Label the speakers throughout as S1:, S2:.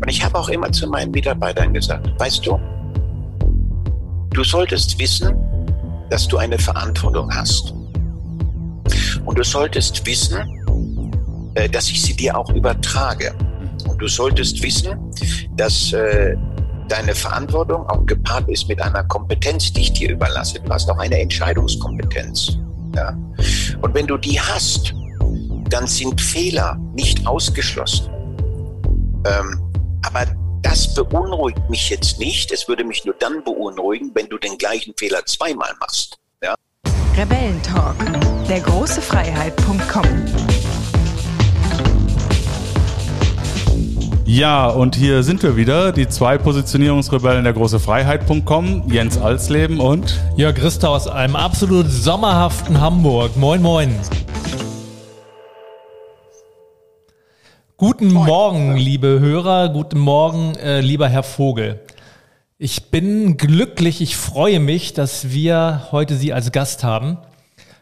S1: Und ich habe auch immer zu meinen Mitarbeitern gesagt, weißt du, du solltest wissen, dass du eine Verantwortung hast. Und du solltest wissen, äh, dass ich sie dir auch übertrage. Und du solltest wissen, dass äh, deine Verantwortung auch gepaart ist mit einer Kompetenz, die ich dir überlasse. Du hast auch eine Entscheidungskompetenz. Ja? Und wenn du die hast, dann sind Fehler nicht ausgeschlossen. Ähm, aber das beunruhigt mich jetzt nicht. Es würde mich nur dann beunruhigen, wenn du den gleichen Fehler zweimal machst. Ja?
S2: Rebellentalk, der große Freiheit.com.
S3: Ja, und hier sind wir wieder, die zwei Positionierungsrebellen der große Freiheit.com, Jens Alsleben und
S4: Jörg Christa aus einem absolut sommerhaften Hamburg. Moin, moin. Guten Morgen, liebe Hörer, guten Morgen, äh, lieber Herr Vogel. Ich bin glücklich, ich freue mich, dass wir heute Sie als Gast haben.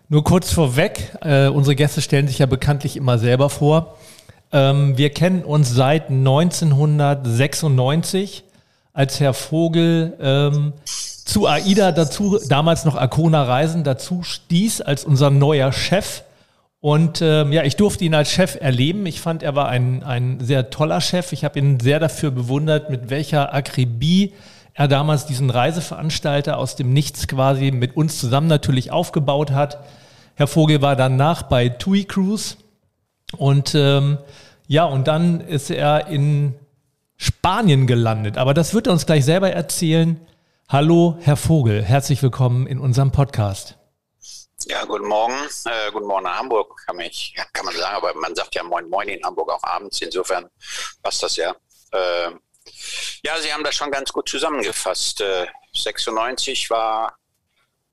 S4: Nur kurz vorweg, äh, unsere Gäste stellen sich ja bekanntlich immer selber vor. Ähm, wir kennen uns seit 1996, als Herr Vogel ähm, zu AIDA dazu, damals noch Arcona Reisen, dazu stieß als unser neuer Chef. Und ähm, ja, ich durfte ihn als Chef erleben. Ich fand, er war ein, ein sehr toller Chef. Ich habe ihn sehr dafür bewundert, mit welcher Akribie er damals diesen Reiseveranstalter aus dem Nichts quasi mit uns zusammen natürlich aufgebaut hat. Herr Vogel war danach bei TUI Cruise und ähm, ja, und dann ist er in Spanien gelandet. Aber das wird er uns gleich selber erzählen. Hallo, Herr Vogel, herzlich willkommen in unserem Podcast.
S1: Ja, guten Morgen. Äh, guten Morgen nach Hamburg, kann, mich, kann man sagen, aber man sagt ja Moin Moin in Hamburg auch abends. Insofern passt das ja. Äh, ja, Sie haben das schon ganz gut zusammengefasst. Äh, 96 war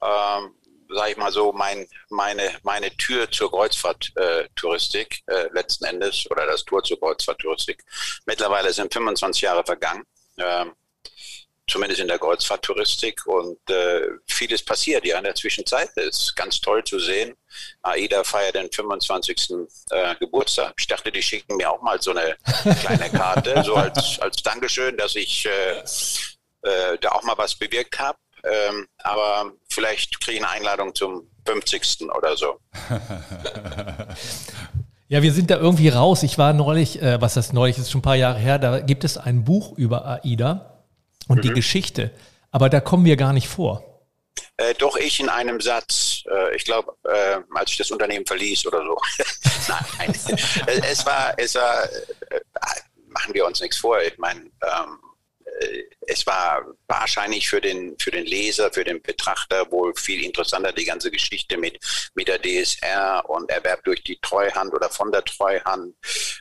S1: ähm, sage ich mal so, mein, meine, meine Tür zur Kreuzfahrttouristik äh, äh, letzten Endes oder das Tor zur Kreuzfahrttouristik. Mittlerweile sind 25 Jahre vergangen, äh, zumindest in der Kreuzfahrttouristik und äh, vieles passiert ja in der Zwischenzeit. Es ist ganz toll zu sehen. AIDA feiert den 25. Äh, Geburtstag. Ich dachte, die schicken mir auch mal so eine kleine Karte, so als, als Dankeschön, dass ich äh, äh, da auch mal was bewirkt habe. Ähm, aber vielleicht kriege ich eine Einladung zum 50. oder so.
S4: Ja, wir sind da irgendwie raus. Ich war neulich, äh, was das neulich ist, schon ein paar Jahre her, da gibt es ein Buch über AIDA und mhm. die Geschichte. Aber da kommen wir gar nicht vor.
S1: Äh, doch ich in einem Satz. Äh, ich glaube, äh, als ich das Unternehmen verließ oder so. Nein, es war, es war, äh, machen wir uns nichts vor. Ich meine, ähm, äh, es war wahrscheinlich für den, für den Leser, für den Betrachter wohl viel interessanter, die ganze Geschichte mit, mit der DSR und Erwerb durch die Treuhand oder von der Treuhand,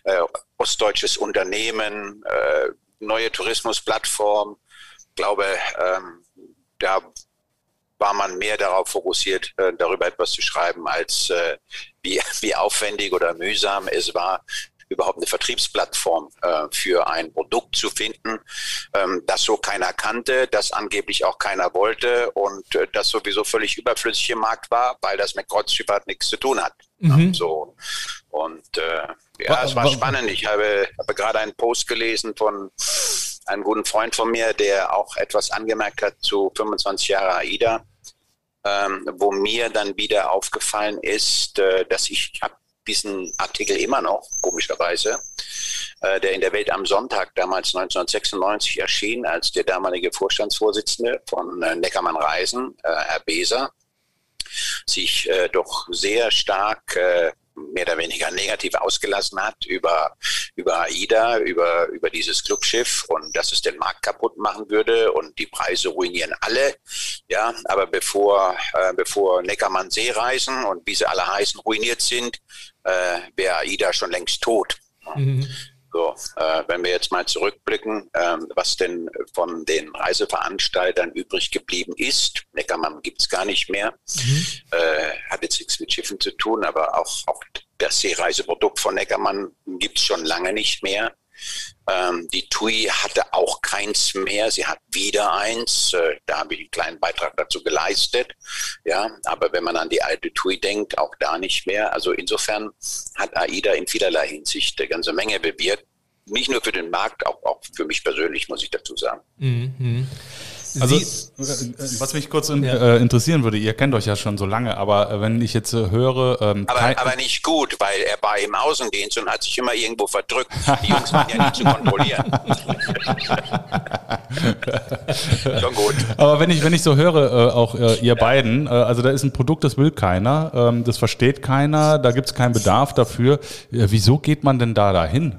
S1: äh, ostdeutsches Unternehmen, äh, neue Tourismusplattform. Ich glaube, ähm, da war man mehr darauf fokussiert, äh, darüber etwas zu schreiben, als äh, wie, wie aufwendig oder mühsam es war, überhaupt eine Vertriebsplattform äh, für ein Produkt zu finden, ähm, das so keiner kannte, das angeblich auch keiner wollte und äh, das sowieso völlig überflüssig im Markt war, weil das mit Kreuzschifffahrt nichts zu tun hat. Mhm. So. Und äh, ja, es war spannend. Ich habe, habe gerade einen Post gelesen von einem guten Freund von mir, der auch etwas angemerkt hat zu 25 Jahre AIDA. Ähm, wo mir dann wieder aufgefallen ist, äh, dass ich, ich habe diesen Artikel immer noch, komischerweise, äh, der in der Welt am Sonntag damals 1996 erschien, als der damalige Vorstandsvorsitzende von äh, Neckermann Reisen, äh, Herr Beser, sich äh, doch sehr stark äh, mehr oder weniger negativ ausgelassen hat über, über AIDA, über, über dieses Clubschiff und dass es den Markt kaputt machen würde und die Preise ruinieren alle. Ja, aber bevor, äh, bevor Neckermann Seereisen und wie sie alle heißen ruiniert sind, äh, wäre AIDA schon längst tot. Mhm. So, äh, wenn wir jetzt mal zurückblicken, äh, was denn von den Reiseveranstaltern übrig geblieben ist, Neckermann gibt es gar nicht mehr, mhm. äh, hat jetzt nichts mit Schiffen zu tun, aber auch, auch das Seereiseprodukt von Neckermann gibt es schon lange nicht mehr. Ähm, die TUI hatte auch keins mehr. Sie hat wieder eins. Äh, da habe ich einen kleinen Beitrag dazu geleistet. Ja, aber wenn man an die alte TUI denkt, auch da nicht mehr. Also insofern hat AIDA in vielerlei Hinsicht eine ganze Menge bewirkt. nicht nur für den Markt, auch, auch für mich persönlich, muss ich dazu sagen.
S3: Mhm. Also, Sie, äh, was mich kurz in, ja. äh, interessieren würde, ihr kennt euch ja schon so lange, aber äh, wenn ich jetzt äh, höre.
S1: Ähm, aber, aber nicht gut, weil er war im Außendienst und hat sich immer irgendwo verdrückt. Die Jungs waren ja nicht zu kontrollieren.
S3: schon gut. Aber wenn ich, wenn ich so höre, äh, auch äh, ihr ja. beiden, also da ist ein Produkt, das will keiner, ähm, das versteht keiner, da gibt es keinen Bedarf dafür. wieso geht man denn da dahin?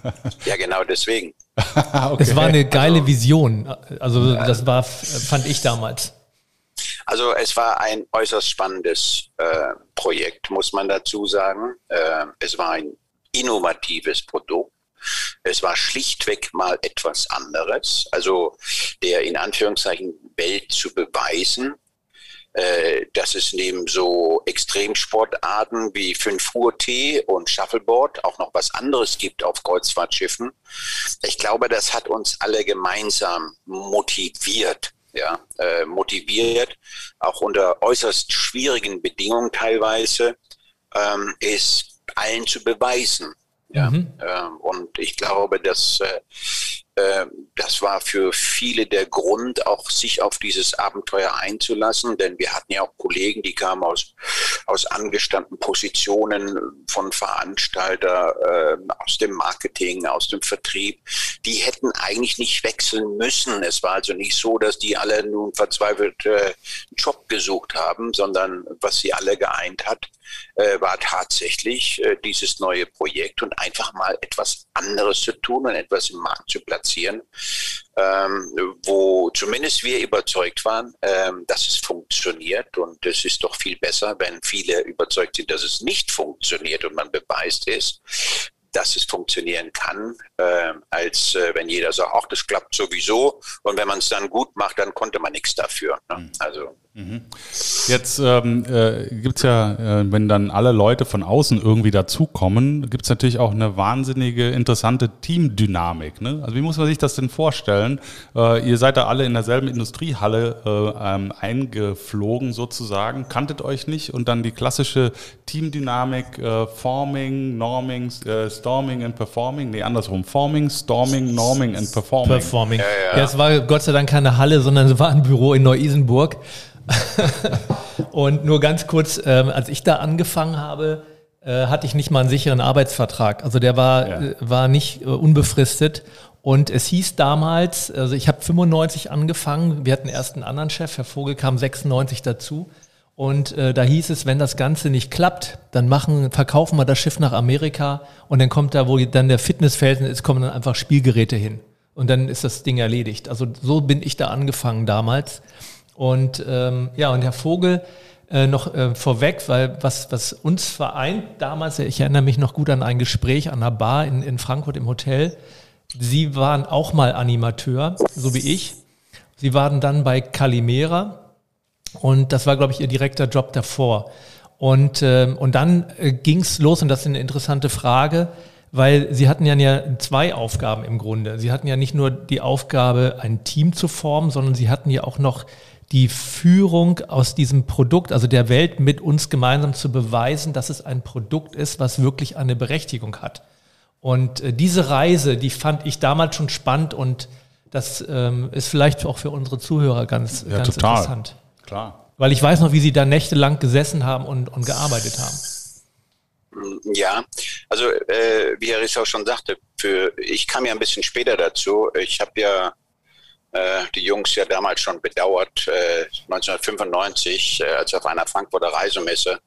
S1: ja, genau deswegen.
S4: okay. Es war eine geile also, Vision. Also das war, fand ich damals.
S1: Also es war ein äußerst spannendes äh, Projekt, muss man dazu sagen. Äh, es war ein innovatives Produkt. Es war schlichtweg mal etwas anderes. Also der in Anführungszeichen Welt zu beweisen, dass es neben so Extremsportarten wie 5 Uhr T und Shuffleboard auch noch was anderes gibt auf Kreuzfahrtschiffen. Ich glaube, das hat uns alle gemeinsam motiviert. Ja, äh, motiviert, auch unter äußerst schwierigen Bedingungen teilweise, ähm, ist allen zu beweisen. Ja, mhm. ähm, und ich glaube, dass äh, das war für viele der Grund, auch sich auf dieses Abenteuer einzulassen, denn wir hatten ja auch Kollegen, die kamen aus, aus angestammten Positionen von Veranstalter, äh, aus dem Marketing, aus dem Vertrieb. Die hätten eigentlich nicht wechseln müssen. Es war also nicht so, dass die alle nun verzweifelt äh, einen Job gesucht haben, sondern was sie alle geeint hat, äh, war tatsächlich äh, dieses neue Projekt und einfach mal etwas anderes zu tun und etwas im Markt zu platzieren, ähm, wo zumindest wir überzeugt waren, ähm, dass es funktioniert. Und es ist doch viel besser, wenn viele überzeugt sind, dass es nicht funktioniert und man beweist es, dass es funktionieren kann, äh, als äh, wenn jeder sagt, ach, das klappt sowieso. Und wenn man es dann gut macht, dann konnte man nichts dafür. Ne? Mhm. Also
S3: Jetzt ähm, äh, gibt es ja, äh, wenn dann alle Leute von außen irgendwie dazukommen, gibt es natürlich auch eine wahnsinnige interessante Teamdynamik. Ne? Also wie muss man sich das denn vorstellen? Äh, ihr seid da alle in derselben Industriehalle äh, ähm, eingeflogen sozusagen, kanntet euch nicht und dann die klassische Teamdynamik, äh, Forming, Norming, äh, Storming and Performing, nee andersrum, Forming, Storming, Norming and Performing.
S4: Performing. Ja, ja. ja, es war Gott sei Dank keine Halle, sondern es war ein Büro in Neu-Isenburg. und nur ganz kurz, ähm, als ich da angefangen habe, äh, hatte ich nicht mal einen sicheren Arbeitsvertrag. Also der war, ja. äh, war nicht äh, unbefristet. Und es hieß damals, also ich habe 95 angefangen, wir hatten erst einen anderen Chef, Herr Vogel kam 96 dazu. Und äh, da hieß es, wenn das Ganze nicht klappt, dann machen, verkaufen wir das Schiff nach Amerika und dann kommt da, wo dann der Fitnessfelsen ist, kommen dann einfach Spielgeräte hin. Und dann ist das Ding erledigt. Also so bin ich da angefangen damals. Und ähm, ja, und Herr Vogel, äh, noch äh, vorweg, weil was, was uns vereint damals, ich erinnere mich noch gut an ein Gespräch an der Bar in, in Frankfurt im Hotel. Sie waren auch mal Animateur, so wie ich. Sie waren dann bei Calimera und das war, glaube ich, ihr direkter Job davor. Und, äh, und dann äh, ging es los, und das ist eine interessante Frage, weil sie hatten ja zwei Aufgaben im Grunde. Sie hatten ja nicht nur die Aufgabe, ein Team zu formen, sondern sie hatten ja auch noch die Führung aus diesem Produkt, also der Welt mit uns gemeinsam zu beweisen, dass es ein Produkt ist, was wirklich eine Berechtigung hat. Und äh, diese Reise, die fand ich damals schon spannend und das ähm, ist vielleicht auch für unsere Zuhörer ganz, ja, ganz total. interessant. Klar. Weil ich weiß noch, wie sie da nächtelang gesessen haben und, und gearbeitet haben.
S1: Ja, also äh, wie Herr Rissau schon sagte, für, ich kam ja ein bisschen später dazu. Ich habe ja die Jungs ja damals schon bedauert, äh, 1995, äh, als wir auf einer Frankfurter Reisemesse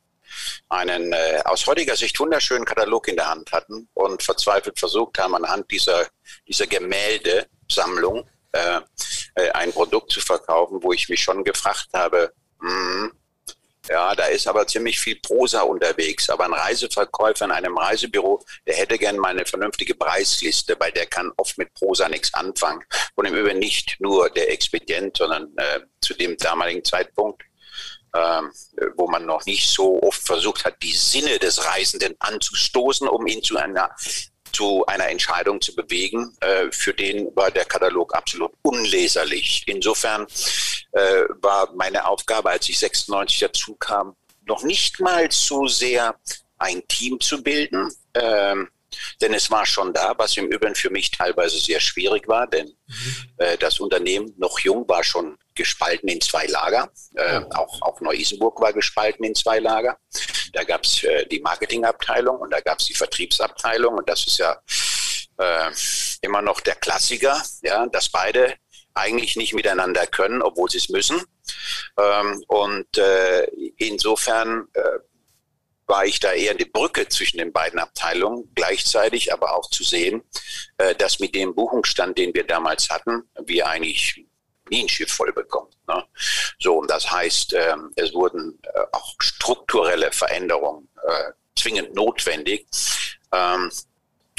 S1: einen äh, aus heutiger Sicht wunderschönen Katalog in der Hand hatten und verzweifelt versucht haben, anhand dieser, dieser Gemäldesammlung äh, äh, ein Produkt zu verkaufen, wo ich mich schon gefragt habe, mh, hm, ja, da ist aber ziemlich viel Prosa unterwegs. Aber ein Reiseverkäufer in einem Reisebüro, der hätte gern mal eine vernünftige Preisliste, weil der kann oft mit Prosa nichts anfangen. Und im Übrigen nicht nur der Expedient, sondern äh, zu dem damaligen Zeitpunkt ähm, wo man noch nicht so oft versucht hat, die Sinne des Reisenden anzustoßen, um ihn zu einer zu einer Entscheidung zu bewegen. Äh, für den war der Katalog absolut unleserlich. Insofern äh, war meine Aufgabe, als ich 96 dazu kam, noch nicht mal so sehr ein Team zu bilden, ähm, denn es war schon da, was im Übrigen für mich teilweise sehr schwierig war, denn mhm. äh, das Unternehmen noch jung war schon gespalten in zwei Lager. Äh, oh. auch, auch Neu-Isenburg war gespalten in zwei Lager. Da gab es äh, die Marketingabteilung und da gab es die Vertriebsabteilung und das ist ja äh, immer noch der Klassiker, ja, dass beide eigentlich nicht miteinander können, obwohl sie es müssen. Ähm, und äh, insofern äh, war ich da eher die Brücke zwischen den beiden Abteilungen, gleichzeitig aber auch zu sehen, äh, dass mit dem Buchungsstand, den wir damals hatten, wir eigentlich nie ein Schiff voll bekommen. Ne? So, und das heißt, äh, es wurden äh, auch strukturelle Veränderungen äh, zwingend notwendig. Ähm,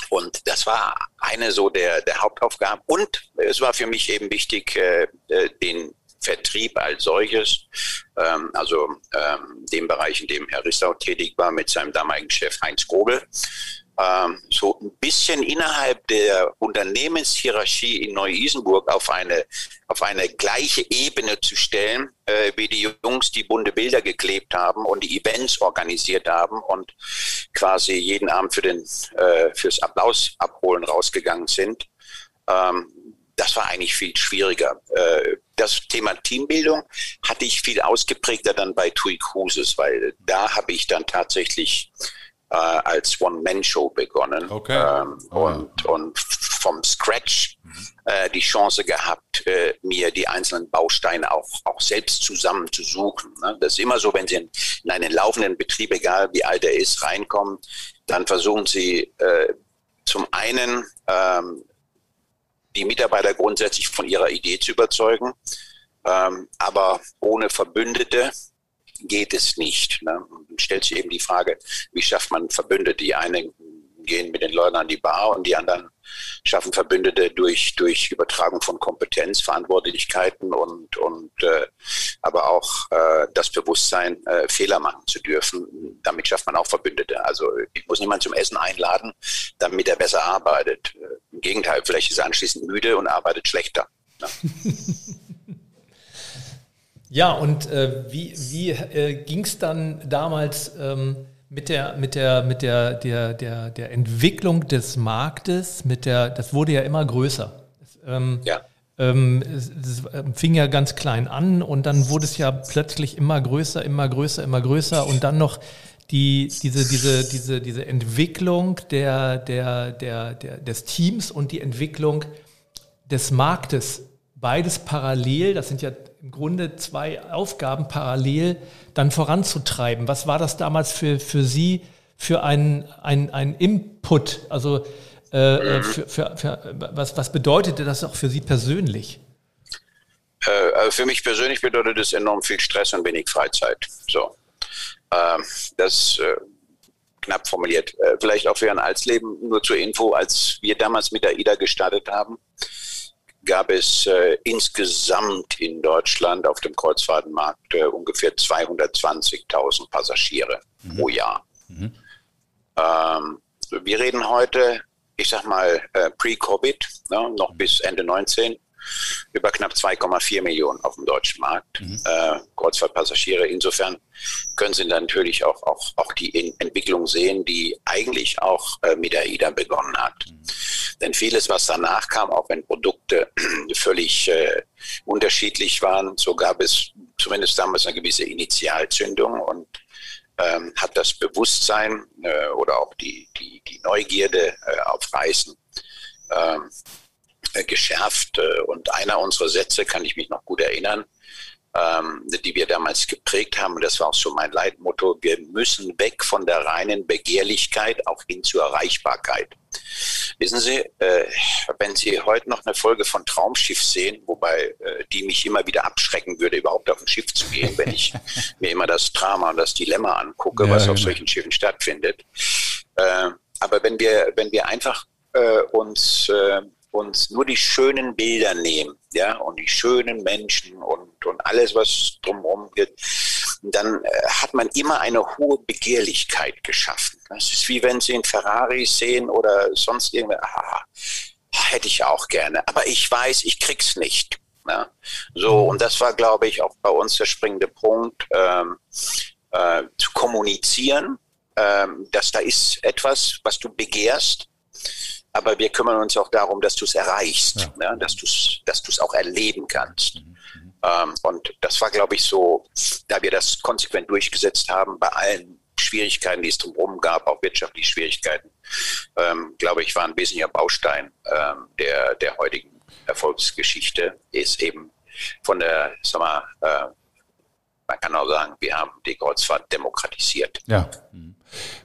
S1: und das war eine so der, der Hauptaufgaben. Und es war für mich eben wichtig, äh, äh den Vertrieb als solches, ähm, also ähm, dem Bereich, in dem Herr Rissau tätig war, mit seinem damaligen Chef Heinz Grobel, ähm, so ein bisschen innerhalb der Unternehmenshierarchie in Neu-Isenburg auf eine, auf eine gleiche Ebene zu stellen, äh, wie die Jungs, die bunte Bilder geklebt haben und die Events organisiert haben und quasi jeden Abend für den, äh, fürs Applaus abholen rausgegangen sind. Ähm, das war eigentlich viel schwieriger. Äh, das Thema Teambildung hatte ich viel ausgeprägter dann bei TUI Cruises, weil da habe ich dann tatsächlich äh, als One-Man-Show begonnen
S3: okay. ähm,
S1: oh. und, und vom Scratch äh, die Chance gehabt, äh, mir die einzelnen Bausteine auch, auch selbst zusammenzusuchen. Ne? Das ist immer so, wenn Sie in, in einen laufenden Betrieb, egal wie alt er ist, reinkommen, dann versuchen Sie äh, zum einen ähm, die Mitarbeiter grundsätzlich von ihrer Idee zu überzeugen. Ähm, aber ohne Verbündete geht es nicht. Ne? stellt sich eben die Frage, wie schafft man Verbündete? Die einen gehen mit den Leuten an die Bar und die anderen schaffen Verbündete durch, durch Übertragung von Kompetenz, Verantwortlichkeiten und, und äh, aber auch äh, das Bewusstsein, äh, Fehler machen zu dürfen. Damit schafft man auch Verbündete. Also ich muss niemanden zum Essen einladen, damit er besser arbeitet. Im Gegenteil, vielleicht ist er anschließend müde und arbeitet schlechter.
S4: Ja. ja, und äh, wie, wie äh, ging es dann damals? Ähm mit der, mit der, mit der, der, der, der Entwicklung des Marktes, mit der, das wurde ja immer größer. Ähm, ja. Ähm, es, es, fing ja ganz klein an und dann wurde es ja plötzlich immer größer, immer größer, immer größer und dann noch die, diese, diese, diese, diese Entwicklung der, der, der, der, des Teams und die Entwicklung des Marktes. Beides parallel, das sind ja im Grunde zwei Aufgaben parallel dann voranzutreiben. Was war das damals für, für Sie für ein, ein, Input? Also äh, mhm. für, für, für, was, was bedeutete das auch für Sie persönlich?
S1: Äh, also für mich persönlich bedeutet es enorm viel Stress und wenig Freizeit. So. Ähm, das äh, knapp formuliert. Äh, vielleicht auch für Ihren Alsleben nur zur Info, als wir damals mit der IDA gestartet haben, gab es äh, insgesamt in Deutschland auf dem Kreuzfahrtenmarkt äh, ungefähr 220.000 Passagiere mhm. pro Jahr. Mhm. Ähm, wir reden heute, ich sag mal, äh, pre-Covid, ne, noch bis Ende 19, über knapp 2,4 Millionen auf dem deutschen Markt mhm. äh, Kreuzfahrtpassagiere. Insofern können Sie natürlich auch, auch, auch die Entwicklung sehen, die eigentlich auch äh, mit der AIDA begonnen hat. Mhm. Denn vieles, was danach kam, auch wenn Produkte völlig äh, unterschiedlich waren, so gab es zumindest damals eine gewisse Initialzündung und ähm, hat das Bewusstsein äh, oder auch die, die, die Neugierde äh, auf Reisen ähm, äh, geschärft. Äh, und einer unserer Sätze, kann ich mich noch gut erinnern, ähm, die wir damals geprägt haben, und das war auch so mein Leitmotto, wir müssen weg von der reinen Begehrlichkeit auch hin zur Erreichbarkeit. Wissen Sie, äh, wenn Sie heute noch eine Folge von Traumschiff sehen, wobei äh, die mich immer wieder abschrecken würde, überhaupt auf ein Schiff zu gehen, wenn ich mir immer das Drama und das Dilemma angucke, ja, was genau. auf solchen Schiffen stattfindet. Äh, aber wenn wir, wenn wir einfach äh, uns äh, uns nur die schönen Bilder nehmen, ja, und die schönen Menschen und, und alles, was drumherum geht, dann äh, hat man immer eine hohe Begehrlichkeit geschaffen. Das ist wie wenn Sie einen Ferrari sehen oder sonst irgendwas, ah, hätte ich auch gerne, aber ich weiß, ich krieg's nicht. Ja. So, und das war, glaube ich, auch bei uns der springende Punkt, ähm, äh, zu kommunizieren, ähm, dass da ist etwas, was du begehrst, aber wir kümmern uns auch darum, dass du es erreichst, ja. ne? dass du es dass du's auch erleben kannst. Mhm. Ähm, und das war, glaube ich, so, da wir das konsequent durchgesetzt haben, bei allen Schwierigkeiten, die es drumherum gab, auch wirtschaftliche Schwierigkeiten, ähm, glaube ich, war ein wesentlicher Baustein ähm, der, der heutigen Erfolgsgeschichte, ist eben von der, sag mal, äh, man kann auch sagen, wir haben die Kreuzfahrt demokratisiert.
S3: Ja.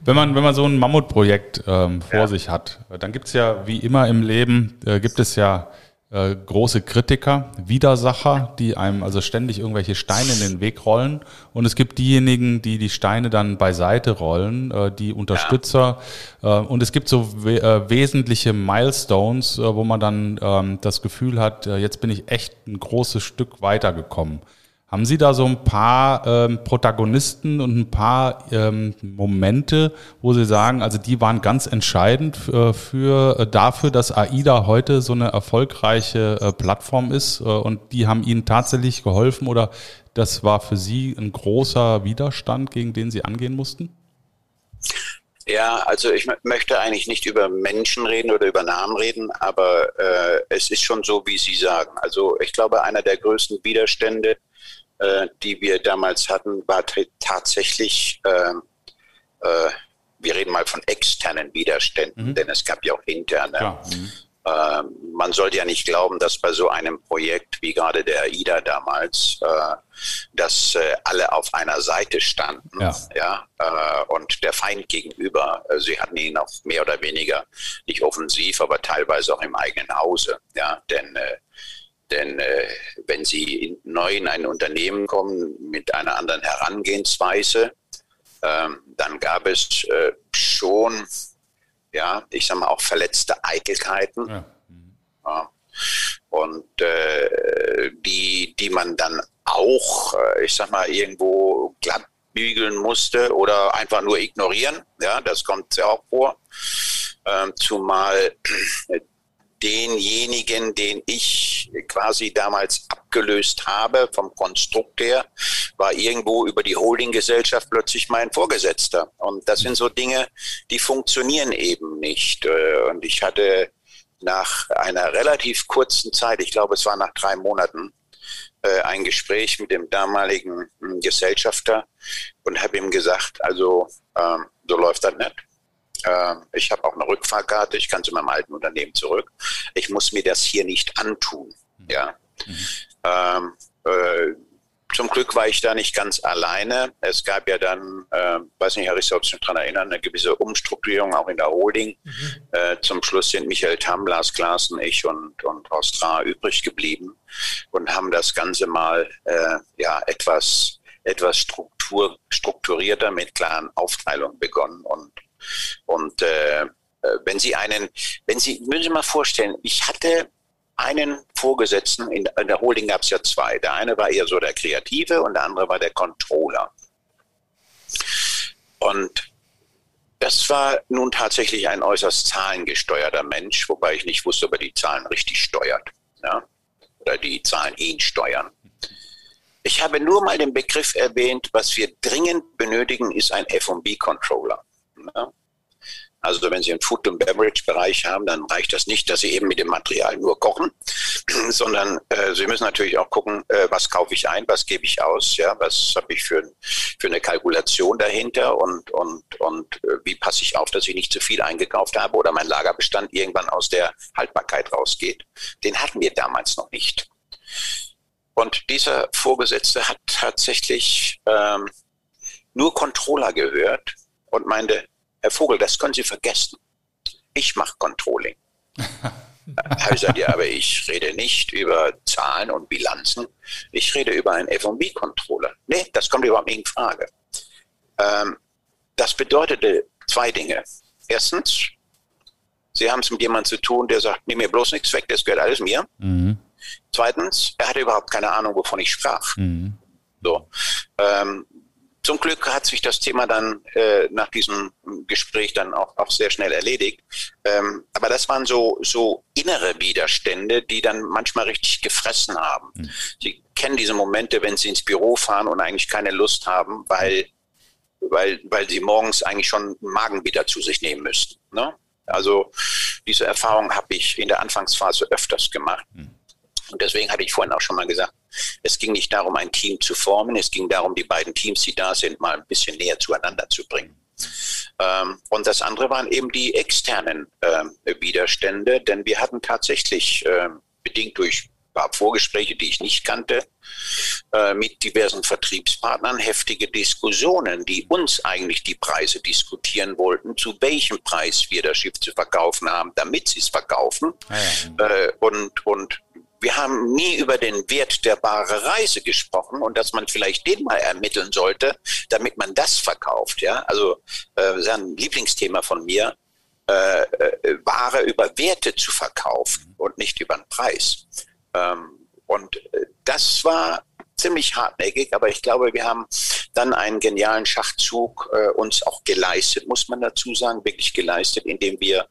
S3: Wenn man, wenn man so ein Mammutprojekt ähm, vor ja. sich hat, dann gibt es ja, wie immer im Leben, äh, gibt es ja äh, große Kritiker, Widersacher, die einem also ständig irgendwelche Steine in den Weg rollen. Und es gibt diejenigen, die die Steine dann beiseite rollen, äh, die Unterstützer. Ja. Äh, und es gibt so we äh, wesentliche Milestones, äh, wo man dann ähm, das Gefühl hat, jetzt bin ich echt ein großes Stück weitergekommen. Haben Sie da so ein paar ähm, Protagonisten und ein paar ähm, Momente, wo Sie sagen, also die waren ganz entscheidend äh, für, äh, dafür, dass AIDA heute so eine erfolgreiche äh, Plattform ist äh, und die haben Ihnen tatsächlich geholfen oder das war für Sie ein großer Widerstand, gegen den Sie angehen mussten?
S1: Ja, also ich möchte eigentlich nicht über Menschen reden oder über Namen reden, aber äh, es ist schon so, wie Sie sagen. Also ich glaube, einer der größten Widerstände äh, die wir damals hatten, war tatsächlich, äh, äh, wir reden mal von externen Widerständen, mhm. denn es gab ja auch interne. Mhm. Ähm, man sollte ja nicht glauben, dass bei so einem Projekt wie gerade der AIDA damals, äh, dass äh, alle auf einer Seite standen, ja, ja äh, und der Feind gegenüber. sie hatten ihn auch mehr oder weniger nicht offensiv, aber teilweise auch im eigenen Hause, ja, denn denn äh, wenn Sie neu in ein Unternehmen kommen mit einer anderen Herangehensweise, ähm, dann gab es äh, schon, ja, ich sag mal auch verletzte Eitelkeiten. Ja. Ja. Und äh, die, die man dann auch, äh, ich sag mal, irgendwo glatt bügeln musste oder einfach nur ignorieren. Ja, das kommt ja auch vor. Ähm, zumal denjenigen, den ich quasi damals abgelöst habe vom Konstrukt her, war irgendwo über die Holdinggesellschaft plötzlich mein Vorgesetzter. Und das sind so Dinge, die funktionieren eben nicht. Äh, und ich hatte nach einer relativ kurzen Zeit, ich glaube es war nach drei Monaten, äh, ein Gespräch mit dem damaligen hm, Gesellschafter und habe ihm gesagt, also ähm, so läuft das nicht. Ähm, ich habe auch eine Rückfahrkarte, ich kann zu meinem alten Unternehmen zurück. Ich muss mir das hier nicht antun. Mhm. Ja. Mhm. Ähm, äh, zum Glück war ich da nicht ganz alleine. Es gab ja dann, äh, weiß nicht, Herr Richter, ob Sie sich daran erinnern, eine gewisse Umstrukturierung auch in der Holding. Mhm. Äh, zum Schluss sind Michael Tam, Lars Klaassen, ich und, und Horst Ra übrig geblieben und haben das Ganze mal äh, ja, etwas, etwas Struktur, strukturierter mit klaren Aufteilungen begonnen. Und und äh, äh, wenn Sie einen, wenn Sie, müssen Sie mal vorstellen, ich hatte einen Vorgesetzten, in, in der Holding gab es ja zwei. Der eine war eher so der Kreative und der andere war der Controller. Und das war nun tatsächlich ein äußerst zahlengesteuerter Mensch, wobei ich nicht wusste, ob er die Zahlen richtig steuert. Ja? Oder die Zahlen ihn steuern. Ich habe nur mal den Begriff erwähnt, was wir dringend benötigen, ist ein FB-Controller. Ne? Also wenn Sie einen Food- und Beverage-Bereich haben, dann reicht das nicht, dass Sie eben mit dem Material nur kochen, sondern äh, Sie müssen natürlich auch gucken, äh, was kaufe ich ein, was gebe ich aus, ja, was habe ich für, für eine Kalkulation dahinter und, und, und äh, wie passe ich auf, dass ich nicht zu viel eingekauft habe oder mein Lagerbestand irgendwann aus der Haltbarkeit rausgeht. Den hatten wir damals noch nicht. Und dieser Vorgesetzte hat tatsächlich ähm, nur Controller gehört und meinte, Herr Vogel, das können Sie vergessen. Ich mache Controlling. habe ich gesagt, ja, aber ich rede nicht über Zahlen und Bilanzen. Ich rede über einen F&B-Controller. Nee, das kommt überhaupt nicht in Frage. Ähm, das bedeutete zwei Dinge. Erstens, Sie haben es mit jemandem zu tun, der sagt, nimm mir bloß nichts weg, das gehört alles mir. Mhm. Zweitens, er hatte überhaupt keine Ahnung, wovon ich sprach. Mhm. So. Ähm, zum Glück hat sich das Thema dann äh, nach diesem Gespräch dann auch, auch sehr schnell erledigt. Ähm, aber das waren so, so innere Widerstände, die dann manchmal richtig gefressen haben. Mhm. Sie kennen diese Momente, wenn Sie ins Büro fahren und eigentlich keine Lust haben, weil weil, weil sie morgens eigentlich schon Magen wieder zu sich nehmen müssten. Ne? Also diese Erfahrung habe ich in der Anfangsphase öfters gemacht. Hm. Und deswegen hatte ich vorhin auch schon mal gesagt, es ging nicht darum, ein Team zu formen, es ging darum, die beiden Teams, die da sind, mal ein bisschen näher zueinander zu bringen. Ähm, und das andere waren eben die externen äh, Widerstände, denn wir hatten tatsächlich, äh, bedingt durch paar Vorgespräche, die ich nicht kannte, äh, mit diversen Vertriebspartnern, heftige Diskussionen, die uns eigentlich die Preise diskutieren wollten, zu welchem Preis wir das Schiff zu verkaufen haben, damit sie es verkaufen. Ah ja. Äh, und, und wir haben nie über den Wert der bare Reise gesprochen und dass man vielleicht den mal ermitteln sollte, damit man das verkauft. Ja, also äh, das ist ein Lieblingsthema von mir, äh, äh, Ware über Werte zu verkaufen und nicht über den Preis. Ähm, und äh, das war ziemlich hartnäckig, aber ich glaube, wir haben dann einen genialen Schachzug äh, uns auch geleistet, muss man dazu sagen, wirklich geleistet, indem wir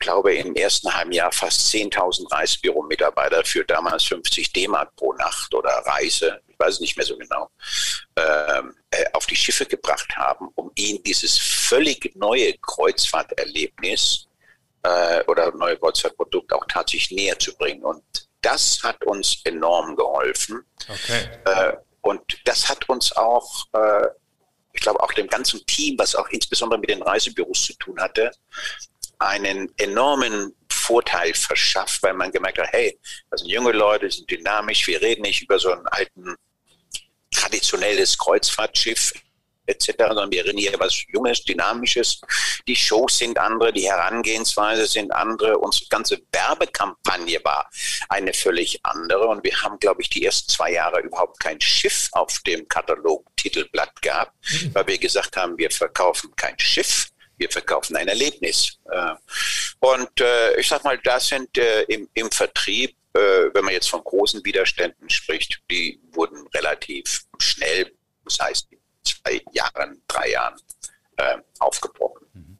S1: glaube, im ersten halben Jahr fast 10.000 Reisebüro-Mitarbeiter für damals 50 D-Mark pro Nacht oder Reise, ich weiß nicht mehr so genau, ähm, äh, auf die Schiffe gebracht haben, um ihnen dieses völlig neue Kreuzfahrterlebnis äh, oder neue Kreuzfahrtprodukt auch tatsächlich näher zu bringen. Und das hat uns enorm geholfen. Okay. Äh, und das hat uns auch, äh, ich glaube, auch dem ganzen Team, was auch insbesondere mit den Reisebüros zu tun hatte, einen enormen Vorteil verschafft, weil man gemerkt hat, hey, das sind junge Leute, die sind dynamisch, wir reden nicht über so ein alten traditionelles Kreuzfahrtschiff etc., sondern wir reden hier was Junges, Dynamisches. Die Shows sind andere, die Herangehensweise sind andere. Unsere ganze Werbekampagne war eine völlig andere. Und wir haben, glaube ich, die ersten zwei Jahre überhaupt kein Schiff auf dem Katalog-Titelblatt gehabt, mhm. weil wir gesagt haben, wir verkaufen kein Schiff, wir verkaufen ein Erlebnis. Äh, und äh, ich sag mal, das sind äh, im, im Vertrieb, wenn man jetzt von großen Widerständen spricht, die wurden relativ schnell, das heißt zwei Jahren, drei Jahren aufgebrochen.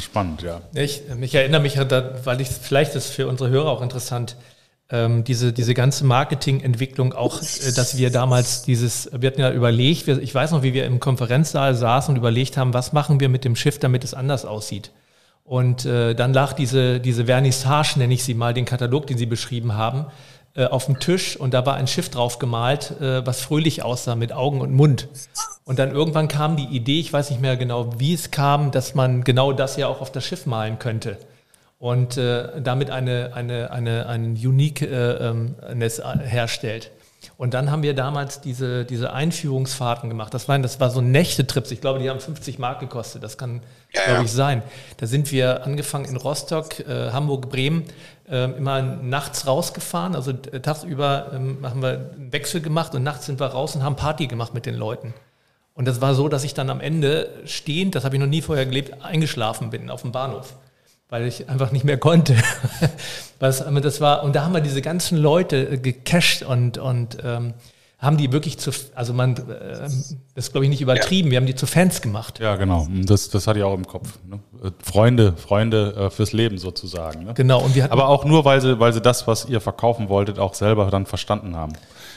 S4: Spannend, ja. Ich, ich erinnere mich, weil ich vielleicht ist für unsere Hörer auch interessant, ähm, diese, diese ganze Marketingentwicklung auch, äh, dass wir damals dieses, wir hatten ja überlegt, wir, ich weiß noch, wie wir im Konferenzsaal saßen und überlegt haben, was machen wir mit dem Schiff, damit es anders aussieht. Und äh, dann lag diese, diese Vernissage, nenne ich sie mal, den Katalog, den Sie beschrieben haben, äh, auf dem Tisch und da war ein Schiff drauf gemalt, äh, was fröhlich aussah mit Augen und Mund. Und dann irgendwann kam die Idee, ich weiß nicht mehr genau, wie es kam, dass man genau das ja auch auf das Schiff malen könnte und äh, damit eine, eine, eine, ein Unique-Netz äh, ähm, herstellt. Und dann haben wir damals diese, diese Einführungsfahrten gemacht. Das waren, das war so Nächte-Trips. Ich glaube, die haben 50 Mark gekostet. Das kann, ja, glaube ich, sein. Da sind wir angefangen in Rostock, äh, Hamburg, Bremen, äh, immer nachts rausgefahren. Also äh, tagsüber ähm, haben wir einen Wechsel gemacht und nachts sind wir raus und haben Party gemacht mit den Leuten. Und das war so, dass ich dann am Ende stehend, das habe ich noch nie vorher gelebt, eingeschlafen bin auf dem Bahnhof weil ich einfach nicht mehr konnte. Was, das war, und da haben wir diese ganzen Leute äh, gecached und, und ähm, haben die wirklich zu, also man, äh, das ist glaube ich nicht übertrieben, ja. wir haben die zu Fans gemacht.
S3: Ja, genau. Das, das hatte ich auch im Kopf. Ne? Äh, Freunde, Freunde fürs Leben sozusagen. Ne?
S4: Genau.
S3: Und wir Aber auch nur, weil sie, weil sie das, was ihr verkaufen wolltet, auch selber dann verstanden haben.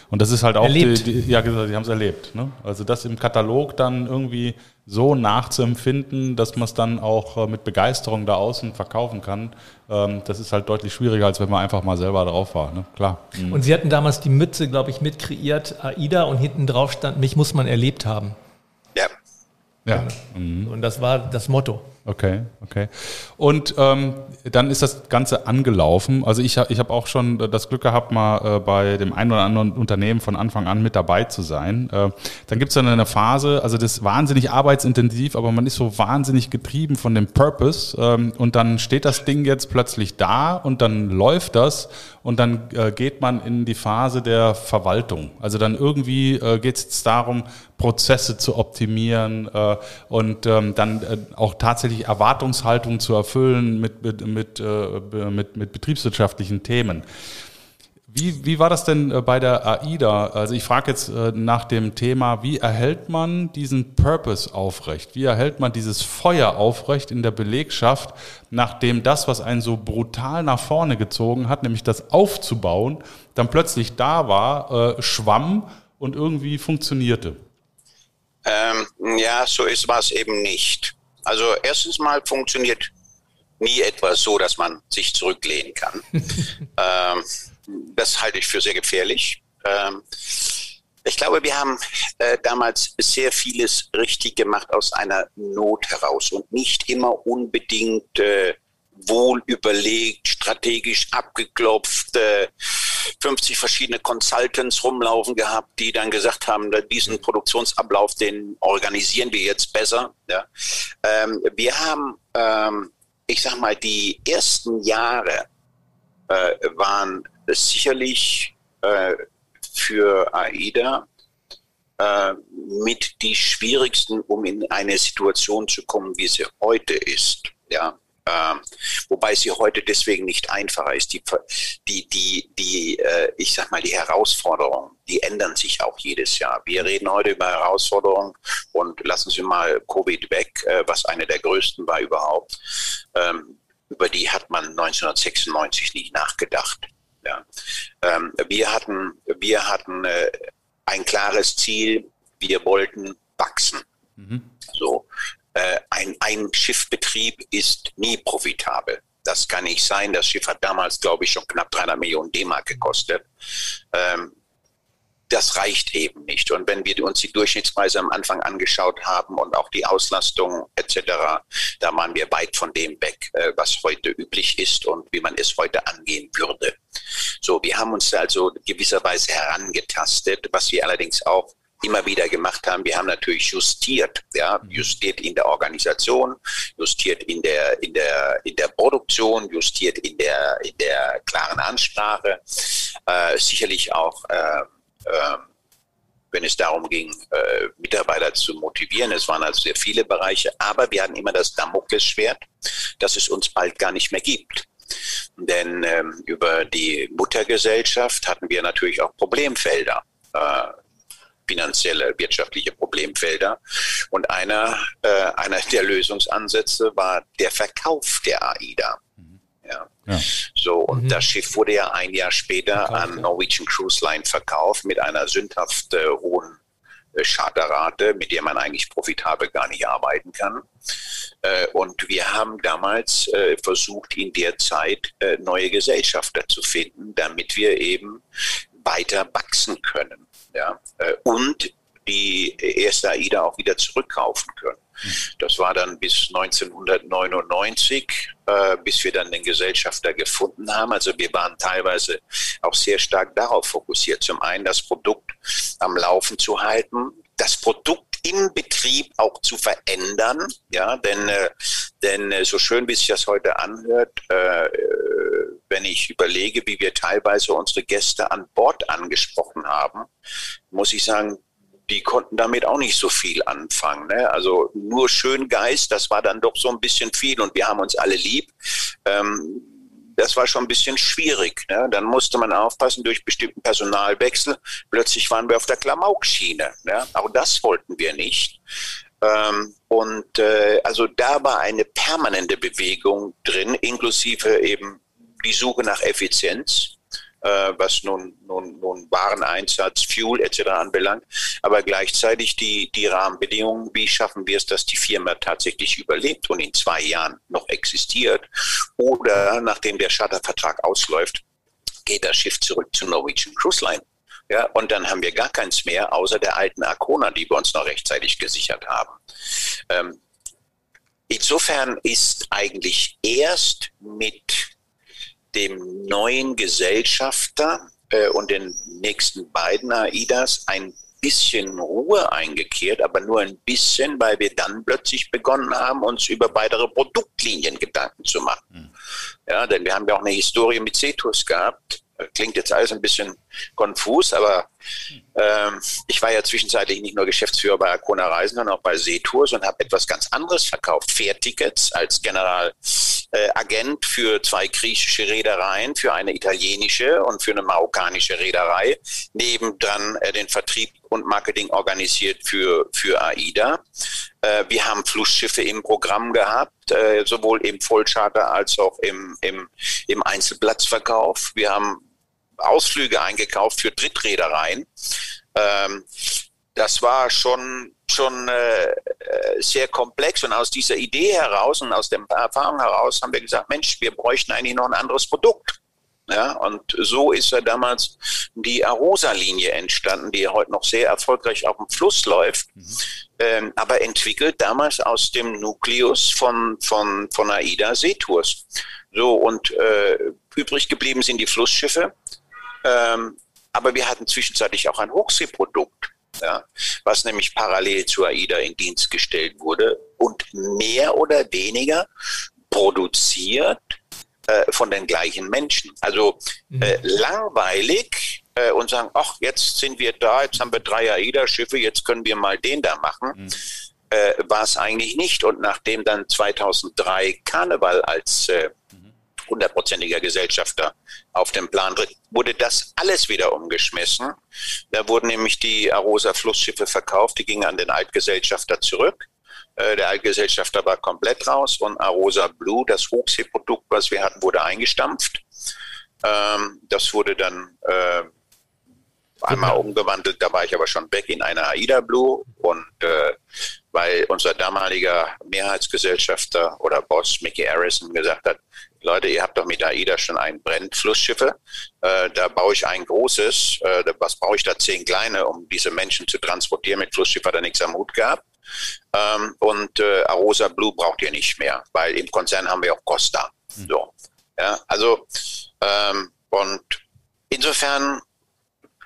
S3: Und das ist halt auch,
S4: erlebt.
S3: Die, die, ja, die haben es erlebt. Ne? Also das im Katalog dann irgendwie so nachzuempfinden, dass man es dann auch äh, mit Begeisterung da außen verkaufen kann, ähm, das ist halt deutlich schwieriger, als wenn man einfach mal selber drauf war. Ne? Klar.
S4: Mhm. Und Sie hatten damals die Mütze, glaube ich, mit kreiert, AIDA, und hinten drauf stand, mich muss man erlebt haben.
S1: Ja.
S4: Ja. Mhm. Und das war das Motto.
S3: Okay, okay. Und ähm, dann ist das Ganze angelaufen. Also ich, ich habe auch schon das Glück gehabt, mal äh, bei dem einen oder anderen Unternehmen von Anfang an mit dabei zu sein. Äh, dann gibt es dann eine Phase, also das ist wahnsinnig arbeitsintensiv, aber man ist so wahnsinnig getrieben von dem Purpose. Ähm, und dann steht das Ding jetzt plötzlich da und dann läuft das und dann äh, geht man in die Phase der Verwaltung. Also dann irgendwie äh, geht es darum, Prozesse zu optimieren äh, und ähm, dann äh, auch tatsächlich Erwartungshaltung zu erfüllen mit, mit, mit, äh, mit, mit betriebswirtschaftlichen Themen. Wie, wie war das denn äh, bei der AIDA? Also ich frage jetzt äh, nach dem Thema, wie erhält man diesen Purpose aufrecht? Wie erhält man dieses Feuer aufrecht in der Belegschaft, nachdem das, was einen so brutal nach vorne gezogen hat, nämlich das aufzubauen, dann plötzlich da war, äh, schwamm und irgendwie funktionierte?
S1: Ähm, ja, so ist was eben nicht. Also erstens mal funktioniert nie etwas so, dass man sich zurücklehnen kann. ähm, das halte ich für sehr gefährlich. Ähm, ich glaube, wir haben äh, damals sehr vieles richtig gemacht aus einer Not heraus und nicht immer unbedingt äh, wohl überlegt, strategisch abgeklopft, äh, 50 verschiedene Consultants rumlaufen gehabt, die dann gesagt haben, diesen Produktionsablauf, den organisieren wir jetzt besser. Ja. Ähm, wir haben, ähm, ich sag mal, die ersten Jahre äh, waren sicherlich äh, für AIDA äh, mit die schwierigsten, um in eine Situation zu kommen, wie sie heute ist. Ja, ähm, wobei sie heute deswegen nicht einfacher ist. Die, die, die, die äh, ich sag mal, die Herausforderungen, die ändern sich auch jedes Jahr. Wir reden heute über Herausforderungen und lassen Sie mal Covid weg, äh, was eine der größten war überhaupt. Ähm, über die hat man 1996 nicht nachgedacht. Ja. Ähm, wir hatten, wir hatten äh, ein klares Ziel. Wir wollten wachsen. Mhm. So, äh, ein, ein Schiffbetrieb ist nie profitabel. Das kann nicht sein. Das Schiff hat damals, glaube ich, schon knapp 300 Millionen D-Mark gekostet. Ähm, das reicht eben nicht. Und wenn wir uns die Durchschnittspreise am Anfang angeschaut haben und auch die Auslastung etc., da waren wir weit von dem weg, äh, was heute üblich ist und wie man es heute angehen würde. So, wir haben uns also gewisserweise herangetastet, was wir allerdings auch immer wieder gemacht haben. Wir haben natürlich justiert, ja, justiert in der Organisation, justiert in der, in der, in der Produktion, justiert in der, in der klaren Ansprache, äh, sicherlich auch, äh, wenn es darum ging, äh, Mitarbeiter zu motivieren. Es waren also sehr viele Bereiche, aber wir hatten immer das Damoklesschwert, dass es uns bald gar nicht mehr gibt. Denn ähm, über die Muttergesellschaft hatten wir natürlich auch Problemfelder. Äh, finanzielle, wirtschaftliche Problemfelder. Und einer, äh, einer der Lösungsansätze war der Verkauf der AIDA. Ja. So, und mhm. das Schiff wurde ja ein Jahr später Verkauf, an Norwegian Cruise Line verkauft mit einer sündhaft äh, hohen äh, Charterrate, mit der man eigentlich profitabel gar nicht arbeiten kann. Äh, und wir haben damals äh, versucht, in der Zeit neue Gesellschafter zu finden, damit wir eben weiter wachsen können ja, und die erste AIDA auch wieder zurückkaufen können. Das war dann bis 1999, äh, bis wir dann den Gesellschafter gefunden haben. Also wir waren teilweise auch sehr stark darauf fokussiert. Zum einen das Produkt am Laufen zu halten, das Produkt im Betrieb auch zu verändern. Ja, denn, äh, denn äh, so schön wie sich das heute anhört, äh, wenn ich überlege, wie wir teilweise unsere Gäste an Bord angesprochen haben, muss ich sagen, die konnten damit auch nicht so viel anfangen. Ne? Also nur Schöngeist, das war dann doch so ein bisschen viel und wir haben uns alle lieb. Ähm, das war schon ein bisschen schwierig. Ne? Dann musste man aufpassen durch bestimmten Personalwechsel. Plötzlich waren wir auf der Klamaukschiene. Ne? Auch das wollten wir nicht. Ähm, und äh, also da war eine permanente Bewegung drin, inklusive eben die Suche nach Effizienz, äh, was nun, nun, nun Wareneinsatz, Fuel etc. anbelangt, aber gleichzeitig die, die Rahmenbedingungen, wie schaffen wir es, dass die Firma tatsächlich überlebt und in zwei Jahren noch existiert oder nachdem der Chartervertrag ausläuft, geht das Schiff zurück zu Norwegian Cruise Line. Ja, und dann haben wir gar keins mehr, außer der alten Arcona, die wir uns noch rechtzeitig gesichert haben. Ähm, insofern ist eigentlich erst mit dem neuen Gesellschafter äh, und den nächsten beiden AIDAs ein bisschen Ruhe eingekehrt, aber nur ein bisschen, weil wir dann plötzlich begonnen haben, uns über weitere Produktlinien Gedanken zu machen. Mhm. Ja, denn wir haben ja auch eine Historie mit Cetus gehabt. Klingt jetzt alles ein bisschen konfus, aber ähm, ich war ja zwischenzeitlich nicht nur Geschäftsführer bei Arcona Reisen, sondern auch bei Seetours und habe etwas ganz anderes verkauft. Fährtickets als General äh, Agent für zwei griechische Reedereien, für eine italienische und für eine marokkanische Reederei, nebendran äh, den Vertrieb und Marketing organisiert für, für AIDA. Äh, wir haben Flussschiffe im Programm gehabt, äh, sowohl im Vollcharter als auch im, im, im Einzelplatzverkauf. Wir haben Ausflüge eingekauft für Drittreedereien. Ähm, das war schon schon äh, sehr komplex und aus dieser Idee heraus und aus der Erfahrung heraus haben wir gesagt, Mensch, wir bräuchten eigentlich noch ein anderes Produkt. Ja, und so ist ja damals die Arosa-Linie entstanden, die heute noch sehr erfolgreich auf dem Fluss läuft, mhm. ähm, aber entwickelt damals aus dem Nukleus von, von, von AIDA Seetours. So, und äh, übrig geblieben sind die Flussschiffe, ähm, aber wir hatten zwischenzeitlich auch ein Hochseeprodukt. Ja, was nämlich parallel zu AIDA in Dienst gestellt wurde und mehr oder weniger produziert äh, von den gleichen Menschen. Also mhm. äh, langweilig äh, und sagen, ach, jetzt sind wir da, jetzt haben wir drei AIDA-Schiffe, jetzt können wir mal den da machen. Mhm. Äh, war es eigentlich nicht. Und nachdem dann 2003 Karneval als äh, hundertprozentiger Gesellschafter auf dem Plan tritt, wurde das alles wieder umgeschmissen. Da wurden nämlich die Arosa Flussschiffe verkauft, die gingen an den Altgesellschafter zurück. Äh, der Altgesellschafter war komplett raus und Arosa Blue, das Hochseeprodukt, was wir hatten, wurde eingestampft. Ähm, das wurde dann äh, einmal umgewandelt, da war ich aber schon weg in eine AIDA Blue und äh, weil unser damaliger Mehrheitsgesellschafter oder Boss Mickey Harrison gesagt hat, Leute, ihr habt doch mit AIDA schon ein Brennflussschiffe, äh, da baue ich ein großes, äh, was brauche ich da zehn kleine, um diese Menschen zu transportieren, mit Flussschiff hat er nichts am Hut gehabt. Ähm, und äh, Arosa Blue braucht ihr nicht mehr, weil im Konzern haben wir auch Costa. Mhm. So. Ja, also ähm, und insofern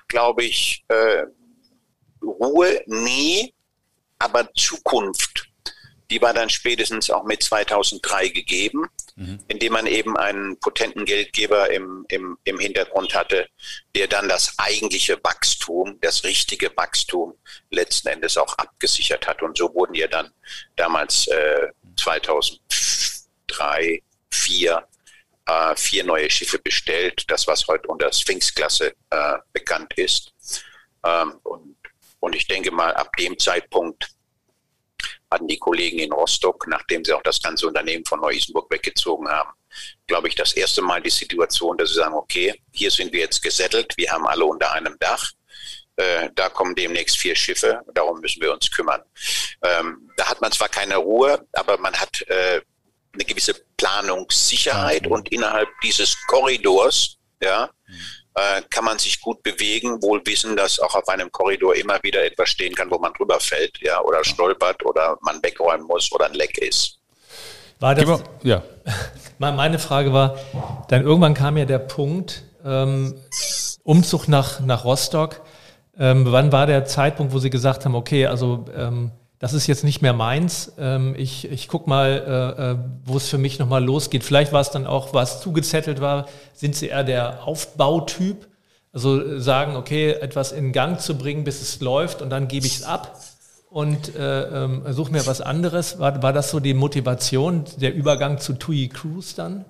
S1: glaube ich, äh, Ruhe nie, aber Zukunft, die war dann spätestens auch mit 2003 gegeben, mhm. indem man eben einen potenten Geldgeber im, im, im Hintergrund hatte, der dann das eigentliche Wachstum, das richtige Wachstum letzten Endes auch abgesichert hat. Und so wurden ja dann damals äh, 2003, 2004 äh, vier neue Schiffe bestellt, das was heute unter Sphinx-Klasse äh, bekannt ist. Ähm, und, und ich denke mal, ab dem Zeitpunkt hatten die Kollegen in Rostock, nachdem sie auch das ganze Unternehmen von Neu-Isenburg weggezogen haben, glaube ich, das erste Mal die Situation, dass sie sagen, okay, hier sind wir jetzt gesettelt, wir haben alle unter einem Dach. Äh, da kommen demnächst vier Schiffe, darum müssen wir uns kümmern. Ähm, da hat man zwar keine Ruhe, aber man hat äh, eine gewisse Planungssicherheit und innerhalb dieses Korridors, ja, mhm. Äh, kann man sich gut bewegen, wohl wissen, dass auch auf einem Korridor immer wieder etwas stehen kann, wo man drüber fällt, ja, oder stolpert oder man wegräumen muss oder ein Leck ist.
S4: War das, ja. Meine Frage war, dann irgendwann kam ja der Punkt, ähm, Umzug nach, nach Rostock. Ähm, wann war der Zeitpunkt, wo Sie gesagt haben, okay, also ähm, das ist jetzt nicht mehr meins. Ähm, ich ich gucke mal, äh, äh, wo es für mich nochmal losgeht. Vielleicht war es dann auch, was zugezettelt war, sind Sie eher der Aufbautyp? Also sagen, okay, etwas in Gang zu bringen, bis es läuft und dann gebe ich es ab und äh, ähm, suche mir was anderes. War, war das so die Motivation, der Übergang zu TUI Cruise dann?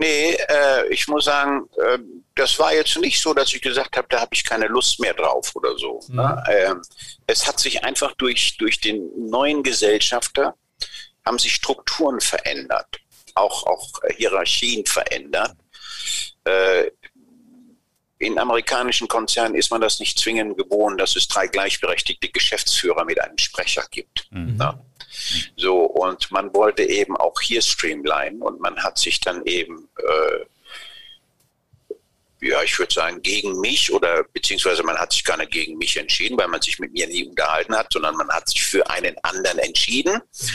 S1: Nee, äh, ich muss sagen, äh, das war jetzt nicht so, dass ich gesagt habe, da habe ich keine Lust mehr drauf oder so. Mhm. Ne? Äh, es hat sich einfach durch, durch den neuen Gesellschafter, haben sich Strukturen verändert, auch, auch Hierarchien verändert. Äh, in amerikanischen Konzernen ist man das nicht zwingend gewohnt, dass es drei gleichberechtigte Geschäftsführer mit einem Sprecher gibt. Mhm. Ne? So, und man wollte eben auch hier streamline und man hat sich dann eben, äh, ja, ich würde sagen, gegen mich oder beziehungsweise man hat sich gar nicht gegen mich entschieden, weil man sich mit mir nie unterhalten hat, sondern man hat sich für einen anderen entschieden. Mhm.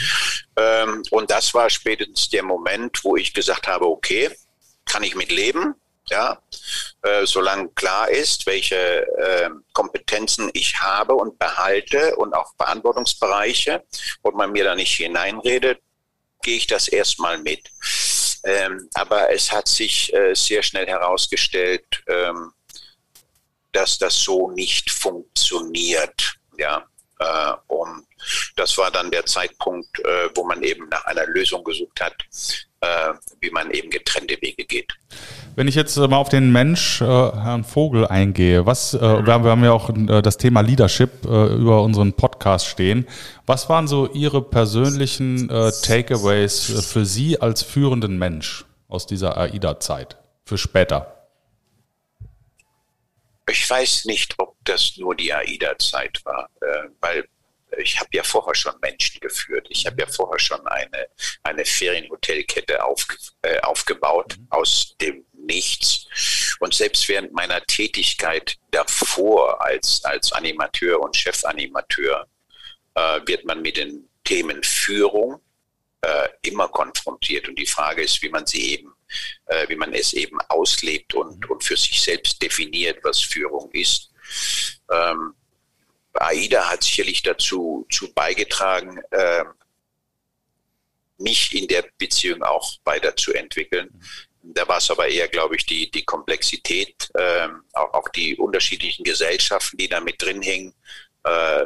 S1: Ähm, und das war spätestens der Moment, wo ich gesagt habe, okay, kann ich mit leben? Ja, äh, solange klar ist, welche äh, Kompetenzen ich habe und behalte und auch Verantwortungsbereiche und man mir da nicht hineinredet, gehe ich das erstmal mit. Ähm, aber es hat sich äh, sehr schnell herausgestellt, ähm, dass das so nicht funktioniert. Ja, äh, und das war dann der Zeitpunkt, äh, wo man eben nach einer Lösung gesucht hat, wie man eben getrennte Wege geht.
S3: Wenn ich jetzt äh, mal auf den Mensch, äh, Herrn Vogel, eingehe, was, äh, wir, haben, wir haben ja auch äh, das Thema Leadership äh, über unseren Podcast stehen. Was waren so Ihre persönlichen äh, Takeaways für Sie als führenden Mensch aus dieser AIDA-Zeit für später?
S1: Ich weiß nicht, ob das nur die AIDA-Zeit war, weil ich habe ja vorher schon Menschen geführt. Ich habe ja vorher schon eine, eine Ferienhotelkette auf, äh, aufgebaut mhm. aus dem Nichts. Und selbst während meiner Tätigkeit davor als, als Animateur und Chefanimateur äh, wird man mit den Themen Führung äh, immer konfrontiert. Und die Frage ist, wie man sie eben, äh, wie man es eben auslebt und, mhm. und für sich selbst definiert, was Führung ist. Ähm, AIDA hat sicherlich dazu zu beigetragen, äh, mich in der Beziehung auch weiterzuentwickeln. Da war es aber eher, glaube ich, die, die Komplexität, äh, auch, auch die unterschiedlichen Gesellschaften, die da mit drin hängen. Äh,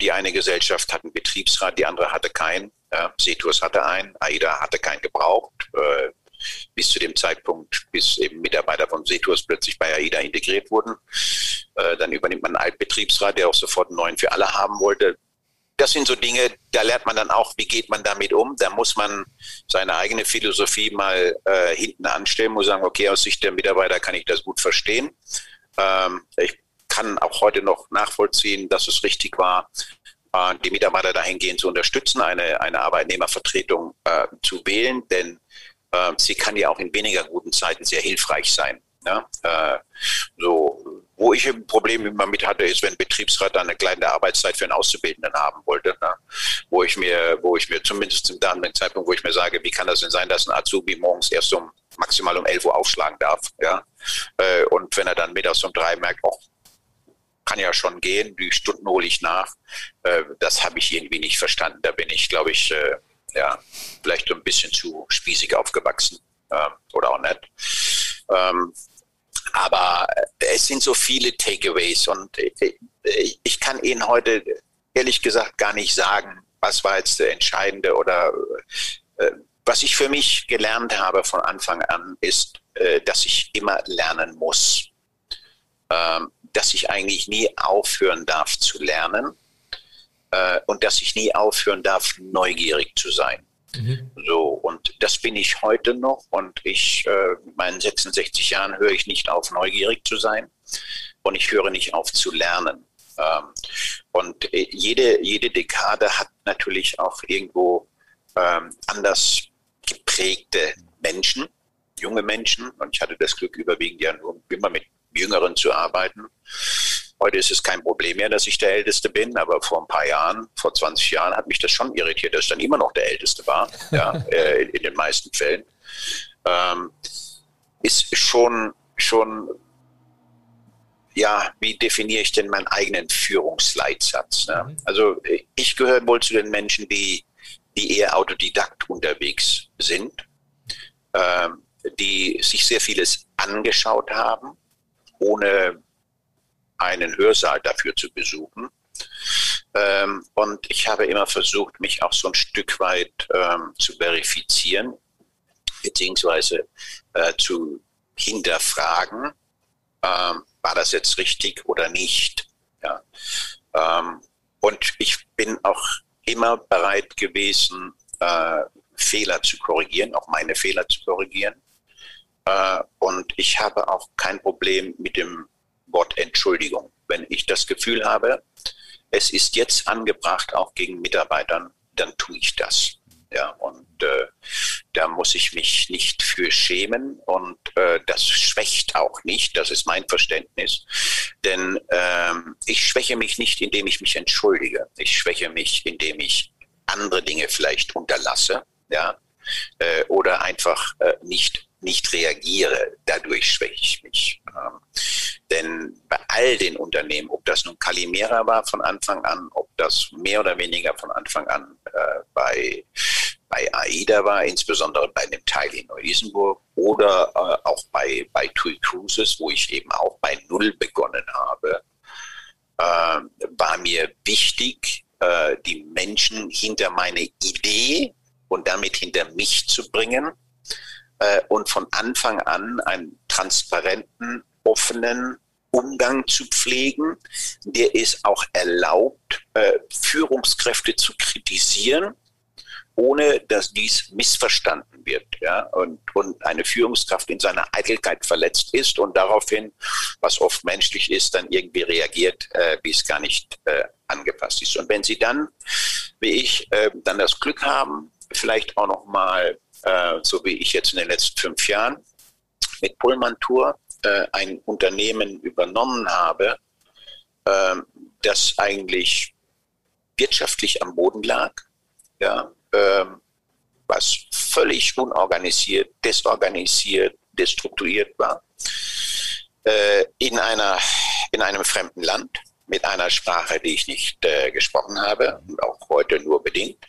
S1: die eine Gesellschaft hat einen Betriebsrat, die andere hatte keinen. Ja, Setus hatte einen, AIDA hatte keinen gebraucht. Äh, bis zu dem Zeitpunkt, bis eben Mitarbeiter von Setus plötzlich bei AIDA integriert wurden. Äh, dann übernimmt man einen Altbetriebsrat, der auch sofort einen neuen für alle haben wollte. Das sind so Dinge, da lernt man dann auch, wie geht man damit um. Da muss man seine eigene Philosophie mal äh, hinten anstellen, muss sagen, okay, aus Sicht der Mitarbeiter kann ich das gut verstehen. Ähm, ich kann auch heute noch nachvollziehen, dass es richtig war, äh, die Mitarbeiter dahingehend zu unterstützen, eine, eine Arbeitnehmervertretung äh, zu wählen, denn äh, sie kann ja auch in weniger guten Zeiten sehr hilfreich sein. Ja? Äh, so, wo ich ein Problem immer mit hatte, ist, wenn ein Betriebsrat dann eine kleine Arbeitszeit für einen Auszubildenden haben wollte, ne? wo ich mir, wo ich mir zumindest zum damaligen Zeitpunkt, wo ich mir sage, wie kann das denn sein, dass ein Azubi morgens erst um maximal um 11 Uhr aufschlagen darf, ja? Äh, und wenn er dann mittags um drei merkt, oh, kann ja schon gehen, die Stunden hole ich nach, äh, das habe ich irgendwie nicht verstanden. Da bin ich, glaube ich, äh, ja, vielleicht so ein bisschen zu spießig aufgewachsen äh, oder auch nicht. Ähm, aber es sind so viele Takeaways und ich, ich kann Ihnen heute ehrlich gesagt gar nicht sagen, was war jetzt der entscheidende oder äh, was ich für mich gelernt habe von Anfang an ist, äh, dass ich immer lernen muss. Ähm, dass ich eigentlich nie aufhören darf zu lernen äh, und dass ich nie aufhören darf, neugierig zu sein. Mhm. So, und das bin ich heute noch und ich, äh, mit meinen 66 Jahren höre ich nicht auf, neugierig zu sein und ich höre nicht auf zu lernen. Ähm, und äh, jede, jede Dekade hat natürlich auch irgendwo ähm, anders geprägte Menschen, junge Menschen und ich hatte das Glück, überwiegend ja nur immer mit Jüngeren zu arbeiten. Heute ist es kein Problem mehr, dass ich der Älteste bin, aber vor ein paar Jahren, vor 20 Jahren, hat mich das schon irritiert, dass ich dann immer noch der Älteste war, ja, äh, in den meisten Fällen. Ähm, ist schon, schon, ja, wie definiere ich denn meinen eigenen Führungsleitsatz? Ne? Mhm. Also ich gehöre wohl zu den Menschen, die, die eher autodidakt unterwegs sind, ähm, die sich sehr vieles angeschaut haben, ohne einen Hörsaal dafür zu besuchen. Ähm, und ich habe immer versucht, mich auch so ein Stück weit ähm, zu verifizieren, beziehungsweise äh, zu hinterfragen, ähm, war das jetzt richtig oder nicht. Ja. Ähm, und ich bin auch immer bereit gewesen, äh, Fehler zu korrigieren, auch meine Fehler zu korrigieren. Äh, und ich habe auch kein Problem mit dem Wort Entschuldigung. Wenn ich das Gefühl habe, es ist jetzt angebracht, auch gegen Mitarbeitern, dann tue ich das. Ja, und äh, da muss ich mich nicht für schämen und äh, das schwächt auch nicht, das ist mein Verständnis. Denn ähm, ich schwäche mich nicht, indem ich mich entschuldige. Ich schwäche mich, indem ich andere Dinge vielleicht unterlasse, ja, äh, oder einfach äh, nicht nicht reagiere, dadurch schwäche ich mich. Ähm, denn bei all den Unternehmen, ob das nun Calimera war von Anfang an, ob das mehr oder weniger von Anfang an äh, bei, bei AIDA war, insbesondere bei dem Teil in Neu-Isenburg oder äh, auch bei, bei TUI Cruises, wo ich eben auch bei Null begonnen habe, äh, war mir wichtig, äh, die Menschen hinter meine Idee und damit hinter mich zu bringen äh, und von Anfang an einen transparenten, offenen Umgang zu pflegen, der es auch erlaubt, äh, Führungskräfte zu kritisieren, ohne dass dies missverstanden wird ja, und, und eine Führungskraft in seiner Eitelkeit verletzt ist und daraufhin, was oft menschlich ist, dann irgendwie reagiert, äh, wie es gar nicht äh, angepasst ist. Und wenn Sie dann, wie ich, äh, dann das Glück haben, vielleicht auch noch mal, äh, so wie ich jetzt in den letzten fünf Jahren, mit Pullman Tour äh, ein Unternehmen übernommen habe, äh, das eigentlich wirtschaftlich am Boden lag, ja, ähm, was völlig unorganisiert, desorganisiert, destrukturiert war, äh, in, einer, in einem fremden Land mit einer Sprache, die ich nicht äh, gesprochen habe, auch heute nur bedingt,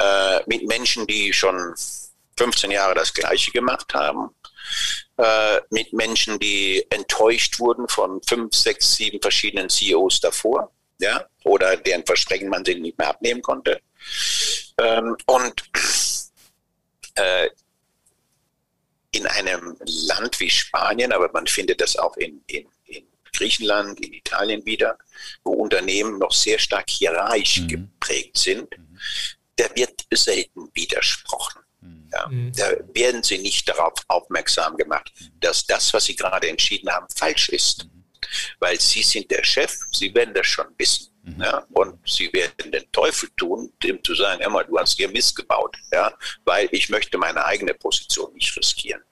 S1: äh, mit Menschen, die schon 15 Jahre das Gleiche gemacht haben, äh, mit Menschen, die enttäuscht wurden von fünf, sechs, sieben verschiedenen CEOs davor, ja, oder deren Versprechen man sich nicht mehr abnehmen konnte. Ähm, und äh, in einem Land wie Spanien, aber man findet das auch in, in, in Griechenland, in Italien wieder, wo Unternehmen noch sehr stark hierarchisch mhm. geprägt sind, mhm. Da wird selten widersprochen. Ja, mhm. Da werden sie nicht darauf aufmerksam gemacht, dass das, was sie gerade entschieden haben, falsch ist. Mhm. Weil sie sind der Chef, sie werden das schon wissen. Ja, und sie werden den Teufel tun, dem zu sagen, Emma, du hast hier missgebaut, ja, weil ich möchte meine eigene Position nicht riskieren.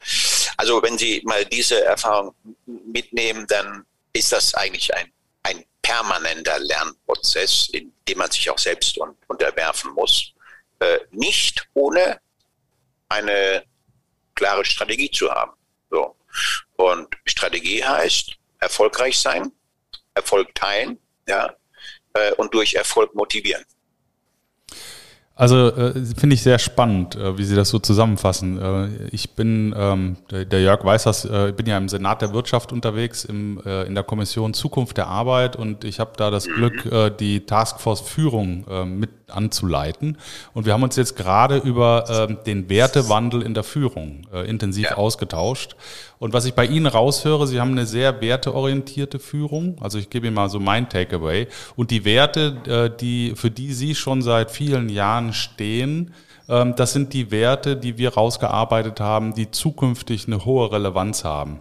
S1: Also wenn Sie mal diese Erfahrung mitnehmen, dann ist das eigentlich ein, ein permanenter Lernprozess, in dem man sich auch selbst un unterwerfen muss. Äh, nicht ohne eine klare Strategie zu haben. So. Und Strategie heißt erfolgreich sein, Erfolg teilen, ja, äh, und durch Erfolg motivieren.
S3: Also äh, finde ich sehr spannend, äh, wie Sie das so zusammenfassen. Äh, ich bin, ähm, der, der, Jörg weiß das, äh, bin ja im Senat der Wirtschaft unterwegs, im, äh, in der Kommission Zukunft der Arbeit und ich habe da das Glück, äh, die Taskforce Führung äh, mit anzuleiten. Und wir haben uns jetzt gerade über äh, den Wertewandel in der Führung intensiv ja. ausgetauscht. Und was ich bei Ihnen raushöre, Sie haben eine sehr werteorientierte Führung. Also ich gebe Ihnen mal so mein Takeaway. Und die Werte, äh, die, für die Sie schon seit vielen Jahren stehen, ähm, das sind die Werte, die wir rausgearbeitet haben, die zukünftig eine hohe Relevanz haben.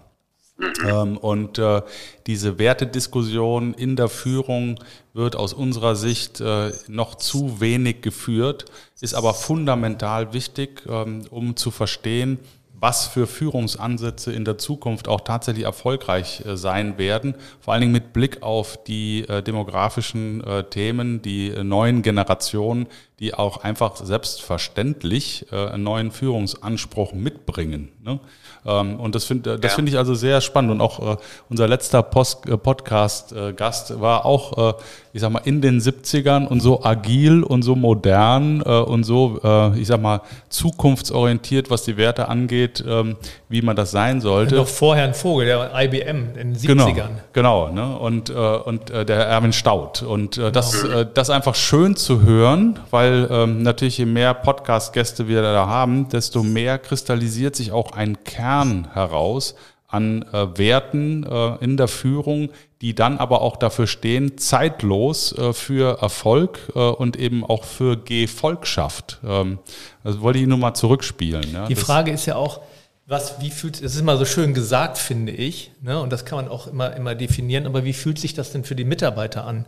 S3: Ähm, und äh, diese Wertediskussion in der Führung wird aus unserer Sicht äh, noch zu wenig geführt, ist aber fundamental wichtig, ähm, um zu verstehen, was für Führungsansätze in der Zukunft auch tatsächlich erfolgreich äh, sein werden, vor allen Dingen mit Blick auf die äh, demografischen äh, Themen, die neuen Generationen, die auch einfach selbstverständlich einen neuen Führungsanspruch mitbringen. Ne? Ähm, und das finde das ja. finde ich also sehr spannend. Und auch unser letzter Podcast-Gast war auch, ich sag mal, in den 70ern und so agil und so modern und so, ich sag mal, zukunftsorientiert, was die Werte angeht ähm, wie man das sein sollte.
S4: Noch vorher ein Vogel, der IBM in den 70ern.
S3: Genau, genau ne? und, äh, und äh, der Erwin Staud. Und äh, das, genau. äh, das einfach schön zu hören, weil ähm, natürlich je mehr Podcast-Gäste wir da haben, desto mehr kristallisiert sich auch ein Kern heraus an äh, Werten äh, in der Führung, die dann aber auch dafür stehen, zeitlos äh, für Erfolg äh, und eben auch für Gefolgschaft. Ähm, also wollte ich nur mal zurückspielen.
S4: Ja? Die das Frage ist ja auch, was, wie fühlt, das ist immer so schön gesagt, finde ich, ne? und das kann man auch immer, immer definieren, aber wie fühlt sich das denn für die Mitarbeiter an?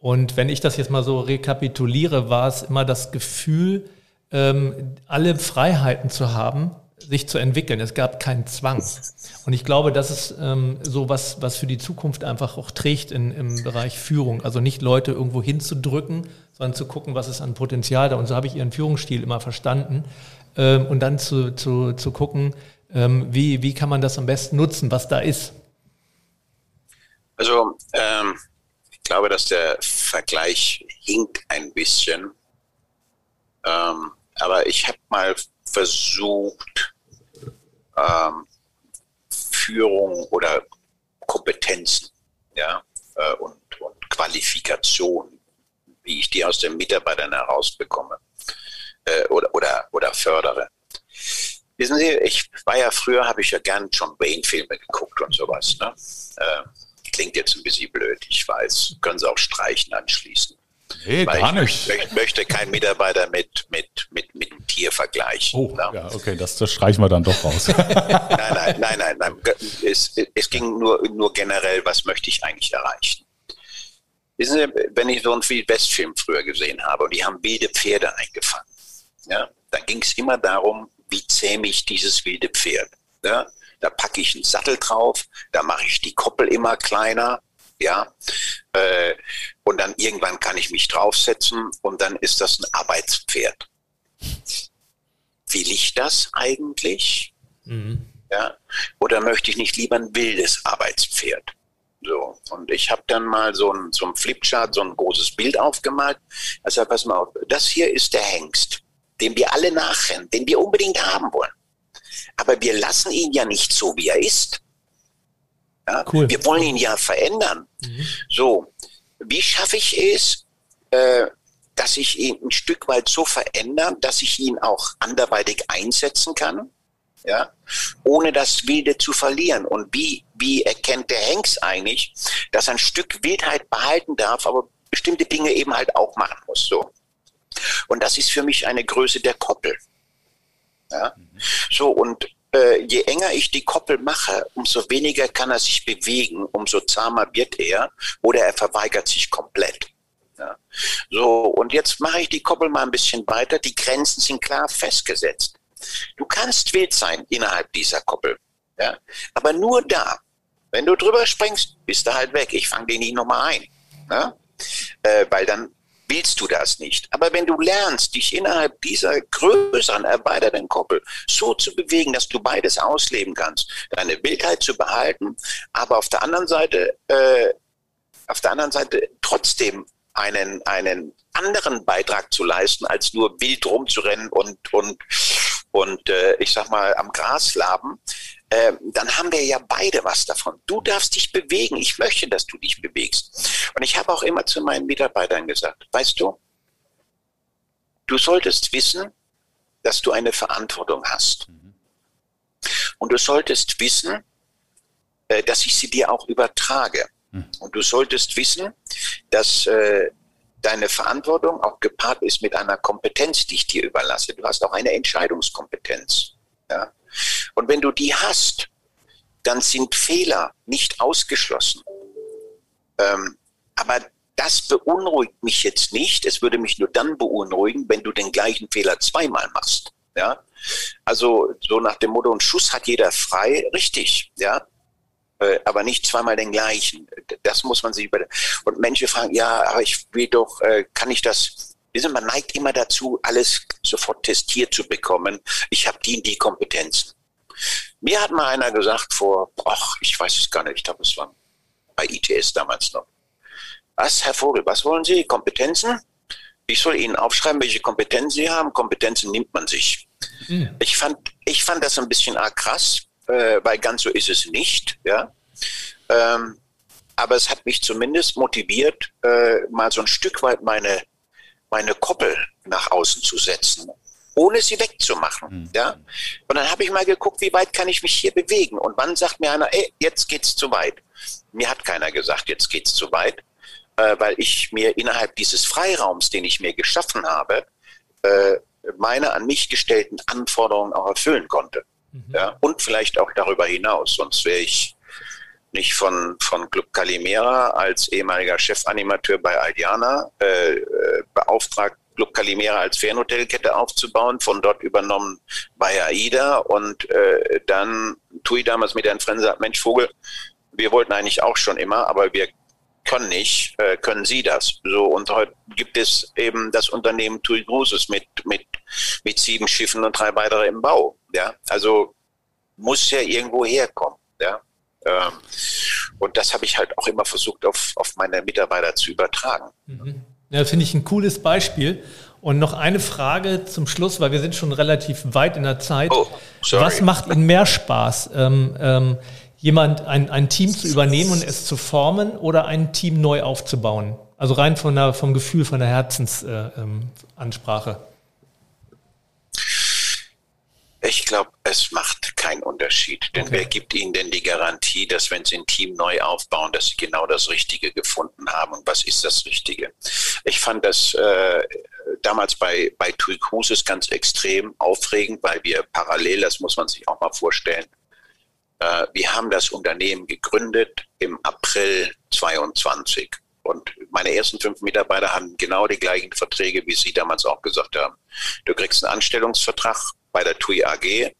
S4: Und wenn ich das jetzt mal so rekapituliere, war es immer das Gefühl, ähm, alle Freiheiten zu haben, sich zu entwickeln. Es gab keinen Zwang. Und ich glaube, das ist ähm, so was, was für die Zukunft einfach auch trägt in, im Bereich Führung. Also nicht Leute irgendwo hinzudrücken, sondern zu gucken, was ist an Potenzial da. Und so habe ich ihren Führungsstil immer verstanden. Ähm, und dann zu, zu, zu gucken, ähm, wie, wie kann man das am besten nutzen, was da ist.
S1: Also ähm, glaube, dass der Vergleich hinkt ein bisschen. Ähm, aber ich habe mal versucht, ähm, Führung oder Kompetenzen ja, äh, und, und Qualifikation, wie ich die aus den Mitarbeitern herausbekomme äh, oder, oder, oder fördere. Wissen Sie, ich war ja früher, habe ich ja gern John Wayne-Filme geguckt und sowas. Ne? Äh, klingt jetzt ein bisschen blöd, ich weiß. Können Sie auch streichen anschließen.
S3: Nee,
S1: Weil
S3: gar
S1: ich
S3: nicht.
S1: möchte, möchte keinen Mitarbeiter mit, mit, mit, mit einem Tier vergleichen.
S3: Oh,
S1: Ja.
S3: ja, okay, das, das streichen wir dann doch raus.
S1: Nein, nein, nein, nein, nein. Es, es ging nur, nur generell, was möchte ich eigentlich erreichen? Wissen Sie, wenn ich so einen Wildwest-Film früher gesehen habe und die haben wilde Pferde eingefangen, ja, dann ging es immer darum, wie zähme ich dieses wilde Pferd. Ja? Da packe ich einen Sattel drauf, da mache ich die Koppel immer kleiner, ja, äh, und dann irgendwann kann ich mich draufsetzen und dann ist das ein Arbeitspferd. Will ich das eigentlich? Ja? Oder möchte ich nicht lieber ein wildes Arbeitspferd? So, und ich habe dann mal so ein, so ein Flipchart, so ein großes Bild aufgemalt. Also pass mal auf, das hier ist der Hengst, dem wir alle nachrennen, den wir unbedingt haben wollen. Aber wir lassen ihn ja nicht so, wie er ist. Ja?
S4: Cool.
S1: Wir wollen ihn ja verändern. So, wie schaffe ich es, äh, dass ich ihn ein Stück weit so verändere, dass ich ihn auch anderweitig einsetzen kann? ja, ohne das Wilde zu verlieren. Und wie, wie erkennt der Hengst eigentlich, dass er ein Stück Wildheit behalten darf, aber bestimmte Dinge eben halt auch machen muss, so. Und das ist für mich eine Größe der Koppel. Ja? So, und äh, je enger ich die Koppel mache, umso weniger kann er sich bewegen, umso zahmer wird er oder er verweigert sich komplett. Ja. So, und jetzt mache ich die Koppel mal ein bisschen weiter. Die Grenzen sind klar festgesetzt. Du kannst wild sein innerhalb dieser Koppel. Ja? Aber nur da. Wenn du drüber springst, bist du halt weg. Ich fange den nicht nochmal ein. Ja? Äh, weil dann willst du das nicht. Aber wenn du lernst, dich innerhalb dieser größeren, erweiterten Koppel so zu bewegen, dass du beides ausleben kannst, deine Wildheit zu behalten, aber auf der anderen Seite, äh, auf der anderen Seite trotzdem einen, einen anderen Beitrag zu leisten, als nur wild rumzurennen und, und, und äh, ich sag mal am Gras laben, äh, dann haben wir ja beide was davon. Du darfst dich bewegen. Ich möchte, dass du dich bewegst. Und ich habe auch immer zu meinen Mitarbeitern gesagt, weißt du, du solltest wissen, dass du eine Verantwortung hast. Und du solltest wissen, äh, dass ich sie dir auch übertrage. Und du solltest wissen, dass äh, deine Verantwortung auch gepaart ist mit einer Kompetenz, die ich dir überlasse. Du hast auch eine Entscheidungskompetenz. Ja? Und wenn du die hast, dann sind Fehler nicht ausgeschlossen. Ähm, aber das beunruhigt mich jetzt nicht. Es würde mich nur dann beunruhigen, wenn du den gleichen Fehler zweimal machst. Ja? Also so nach dem Motto, ein Schuss hat jeder frei, richtig, ja. Äh, aber nicht zweimal den gleichen. Das muss man sich über. Und Menschen fragen, ja, aber ich will doch, äh, kann ich das? Wissen Man neigt immer dazu, alles sofort testiert zu bekommen. Ich habe die und die Kompetenzen. Mir hat mal einer gesagt vor, ach, ich weiß es gar nicht, ich glaube, es war bei ITS damals noch. Was, Herr Vogel, was wollen Sie? Kompetenzen? Ich soll Ihnen aufschreiben, welche Kompetenzen Sie haben. Kompetenzen nimmt man sich. Ich, fand, ich fand das ein bisschen arg krass, äh, weil ganz so ist es nicht. Ja? Ähm, aber es hat mich zumindest motiviert, äh, mal so ein Stück weit meine, meine Koppel nach außen zu setzen, ohne sie wegzumachen. Ja? Und dann habe ich mal geguckt, wie weit kann ich mich hier bewegen? Und wann sagt mir einer, ey, jetzt geht's zu weit? Mir hat keiner gesagt, jetzt geht's zu weit, äh, weil ich mir innerhalb dieses Freiraums, den ich mir geschaffen habe, äh, meine an mich gestellten Anforderungen auch erfüllen konnte. Ja? Und vielleicht auch darüber hinaus, sonst wäre ich nicht von, von Club Calimera als ehemaliger Chefanimateur bei Aldiana äh, äh, beauftragt, Club Calimera als Fernhotelkette aufzubauen, von dort übernommen bei AIDA und äh, dann Tui damals mit Herrn Frense sagt, Mensch Vogel, wir wollten eigentlich auch schon immer, aber wir können nicht, äh, können Sie das? So und heute gibt es eben das Unternehmen Tui Cruises mit mit mit sieben Schiffen und drei weitere im Bau. Ja, also muss ja irgendwo herkommen. Ja, ähm, und das habe ich halt auch immer versucht auf auf meine Mitarbeiter zu übertragen.
S4: Ja, finde ich ein cooles Beispiel. Und noch eine Frage zum Schluss, weil wir sind schon relativ weit in der Zeit.
S1: Oh, sorry.
S4: Was macht Ihnen mehr Spaß? Ähm, ähm, jemand, ein, ein Team zu übernehmen und es zu formen oder ein Team neu aufzubauen? Also rein von der, vom Gefühl, von der Herzensansprache. Äh, ähm.
S1: Ich glaube, es macht keinen Unterschied. Denn okay. wer gibt Ihnen denn die Garantie, dass wenn Sie ein Team neu aufbauen, dass Sie genau das Richtige gefunden haben? Und was ist das Richtige? Ich fand das äh, damals bei, bei TUI Cruises ganz extrem aufregend, weil wir parallel, das muss man sich auch mal vorstellen, wir haben das Unternehmen gegründet im April 22. Und meine ersten fünf Mitarbeiter hatten genau die gleichen Verträge, wie Sie damals auch gesagt haben. Du kriegst einen Anstellungsvertrag bei der TUI AG,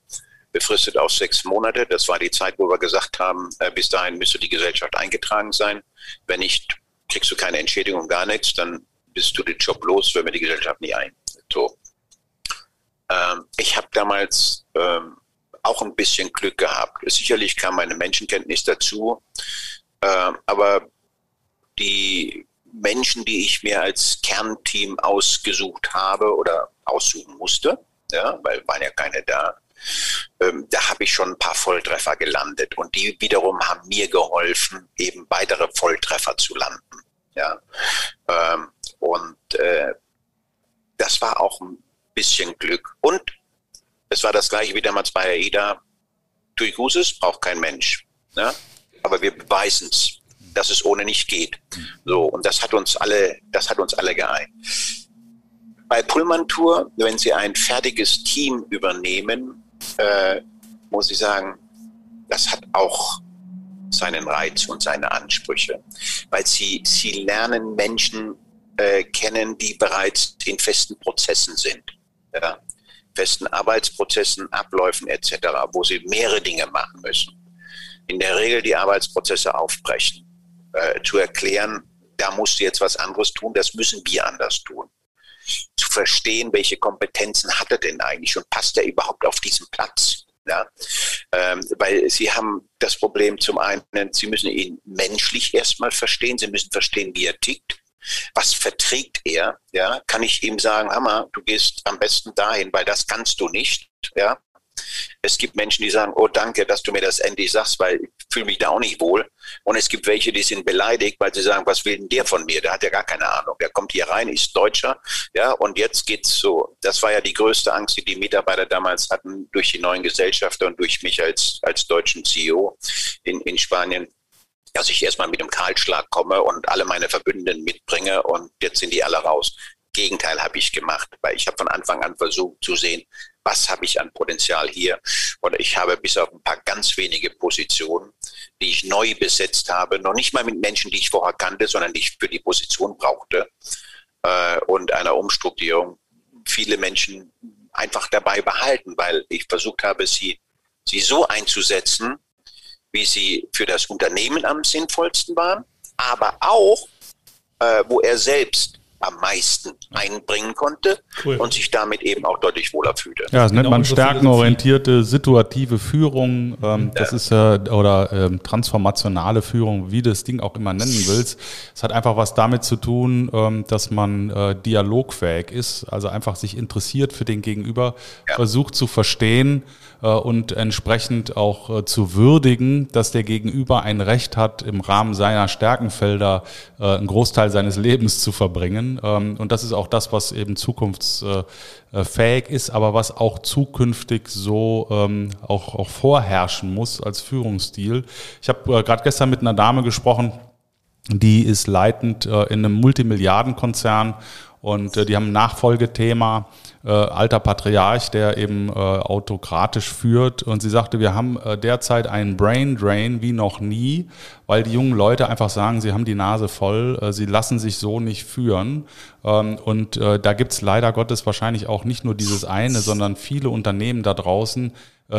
S1: befristet auf sechs Monate. Das war die Zeit, wo wir gesagt haben, äh, bis dahin müsste die Gesellschaft eingetragen sein. Wenn nicht, kriegst du keine Entschädigung, gar nichts, dann bist du den Job los, wenn wir die Gesellschaft nicht ein. So. Ähm, ich habe damals ähm, auch ein bisschen Glück gehabt. Sicherlich kam meine Menschenkenntnis dazu, äh, aber die Menschen, die ich mir als Kernteam ausgesucht habe oder aussuchen musste, ja, weil waren ja keine da, ähm, da habe ich schon ein paar Volltreffer gelandet und die wiederum haben mir geholfen, eben weitere Volltreffer zu landen. Ja, ähm, und äh, das war auch ein bisschen Glück. Und es war das gleiche wie damals bei AIDA. Tui Gutes braucht kein Mensch. Ne? Aber wir beweisen es, dass es ohne nicht geht. So, und das hat uns alle, das hat uns alle geeint. Bei Pullman Tour, wenn Sie ein fertiges Team übernehmen, äh, muss ich sagen, das hat auch seinen Reiz und seine Ansprüche, weil sie, sie lernen Menschen äh, kennen, die bereits in festen Prozessen sind. Ja festen Arbeitsprozessen, Abläufen etc., wo sie mehrere Dinge machen müssen. In der Regel die Arbeitsprozesse aufbrechen, äh, zu erklären, da musst du jetzt was anderes tun, das müssen wir anders tun. Zu verstehen, welche Kompetenzen hat er denn eigentlich und passt er überhaupt auf diesen Platz? Ja, ähm, weil sie haben das Problem zum einen, sie müssen ihn menschlich erstmal verstehen, sie müssen verstehen, wie er tickt. Was verträgt er? Ja, kann ich ihm sagen, Hammer, du gehst am besten dahin, weil das kannst du nicht. Ja, es gibt Menschen, die sagen, oh danke, dass du mir das endlich sagst, weil ich fühle mich da auch nicht wohl. Und es gibt welche, die sind beleidigt, weil sie sagen, was will denn der von mir? Der hat ja gar keine Ahnung. Der kommt hier rein, ist Deutscher, ja, und jetzt geht's so. Das war ja die größte Angst, die die Mitarbeiter damals hatten durch die neuen Gesellschafter und durch mich als, als deutschen CEO in, in Spanien dass ich erstmal mit dem Kahlschlag komme und alle meine Verbündeten mitbringe und jetzt sind die alle raus. Gegenteil habe ich gemacht, weil ich habe von Anfang an versucht zu sehen, was habe ich an Potenzial hier. Und ich habe bis auf ein paar ganz wenige Positionen, die ich neu besetzt habe, noch nicht mal mit Menschen, die ich vorher kannte, sondern die ich für die Position brauchte äh, und einer Umstrukturierung, viele Menschen einfach dabei behalten, weil ich versucht habe, sie, sie so einzusetzen, wie sie für das Unternehmen am sinnvollsten waren, aber auch, äh, wo er selbst am meisten einbringen konnte cool. und sich damit eben auch deutlich wohler fühlte.
S3: Ja, das nennt genau, man stärkenorientierte situative Führung. Ähm, ja. Das ist äh, oder ähm, transformationale Führung, wie du das Ding auch immer nennen willst. Es hat einfach was damit zu tun, ähm, dass man äh, dialogfähig ist, also einfach sich interessiert für den Gegenüber, ja. versucht zu verstehen äh, und entsprechend auch äh, zu würdigen, dass der Gegenüber ein Recht hat, im Rahmen seiner Stärkenfelder äh, einen Großteil seines Lebens zu verbringen. Ähm, und das ist auch das, was eben zukunftsfähig ist, aber was auch zukünftig so ähm, auch, auch vorherrschen muss als Führungsstil. Ich habe gerade gestern mit einer Dame gesprochen, die ist leitend in einem Multimilliardenkonzern und die haben ein Nachfolgethema äh, alter Patriarch, der eben äh, autokratisch führt. Und sie sagte, wir haben äh, derzeit einen Brain Drain wie noch nie, weil die jungen Leute einfach sagen, sie haben die Nase voll, äh, sie lassen sich so nicht führen. Ähm, und äh, da gibt's leider Gottes wahrscheinlich auch nicht nur dieses eine, sondern viele Unternehmen da draußen, äh,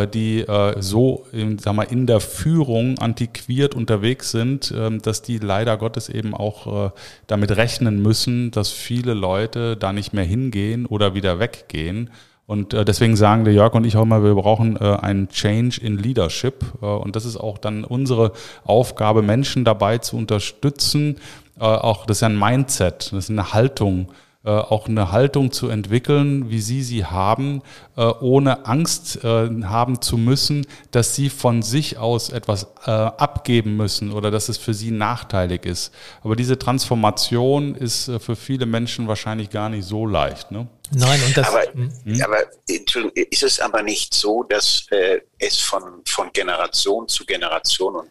S3: die äh, so in, sag mal, in der Führung antiquiert unterwegs sind, ähm, dass die leider Gottes eben auch äh, damit rechnen müssen, dass viele Leute da nicht mehr hingehen oder wieder weggehen. Und deswegen sagen der Jörg und ich auch immer, wir brauchen einen Change in Leadership. und das ist auch dann unsere Aufgabe, Menschen dabei zu unterstützen. auch das ist ja ein Mindset, das ist eine Haltung, äh, auch eine Haltung zu entwickeln, wie Sie sie haben, äh, ohne Angst äh, haben zu müssen, dass Sie von sich aus etwas äh, abgeben müssen oder dass es für Sie nachteilig ist. Aber diese Transformation ist äh, für viele Menschen wahrscheinlich gar nicht so leicht. Ne?
S1: Nein, und das. Aber, hm? aber ist es aber nicht so, dass äh, es von, von Generation zu Generation und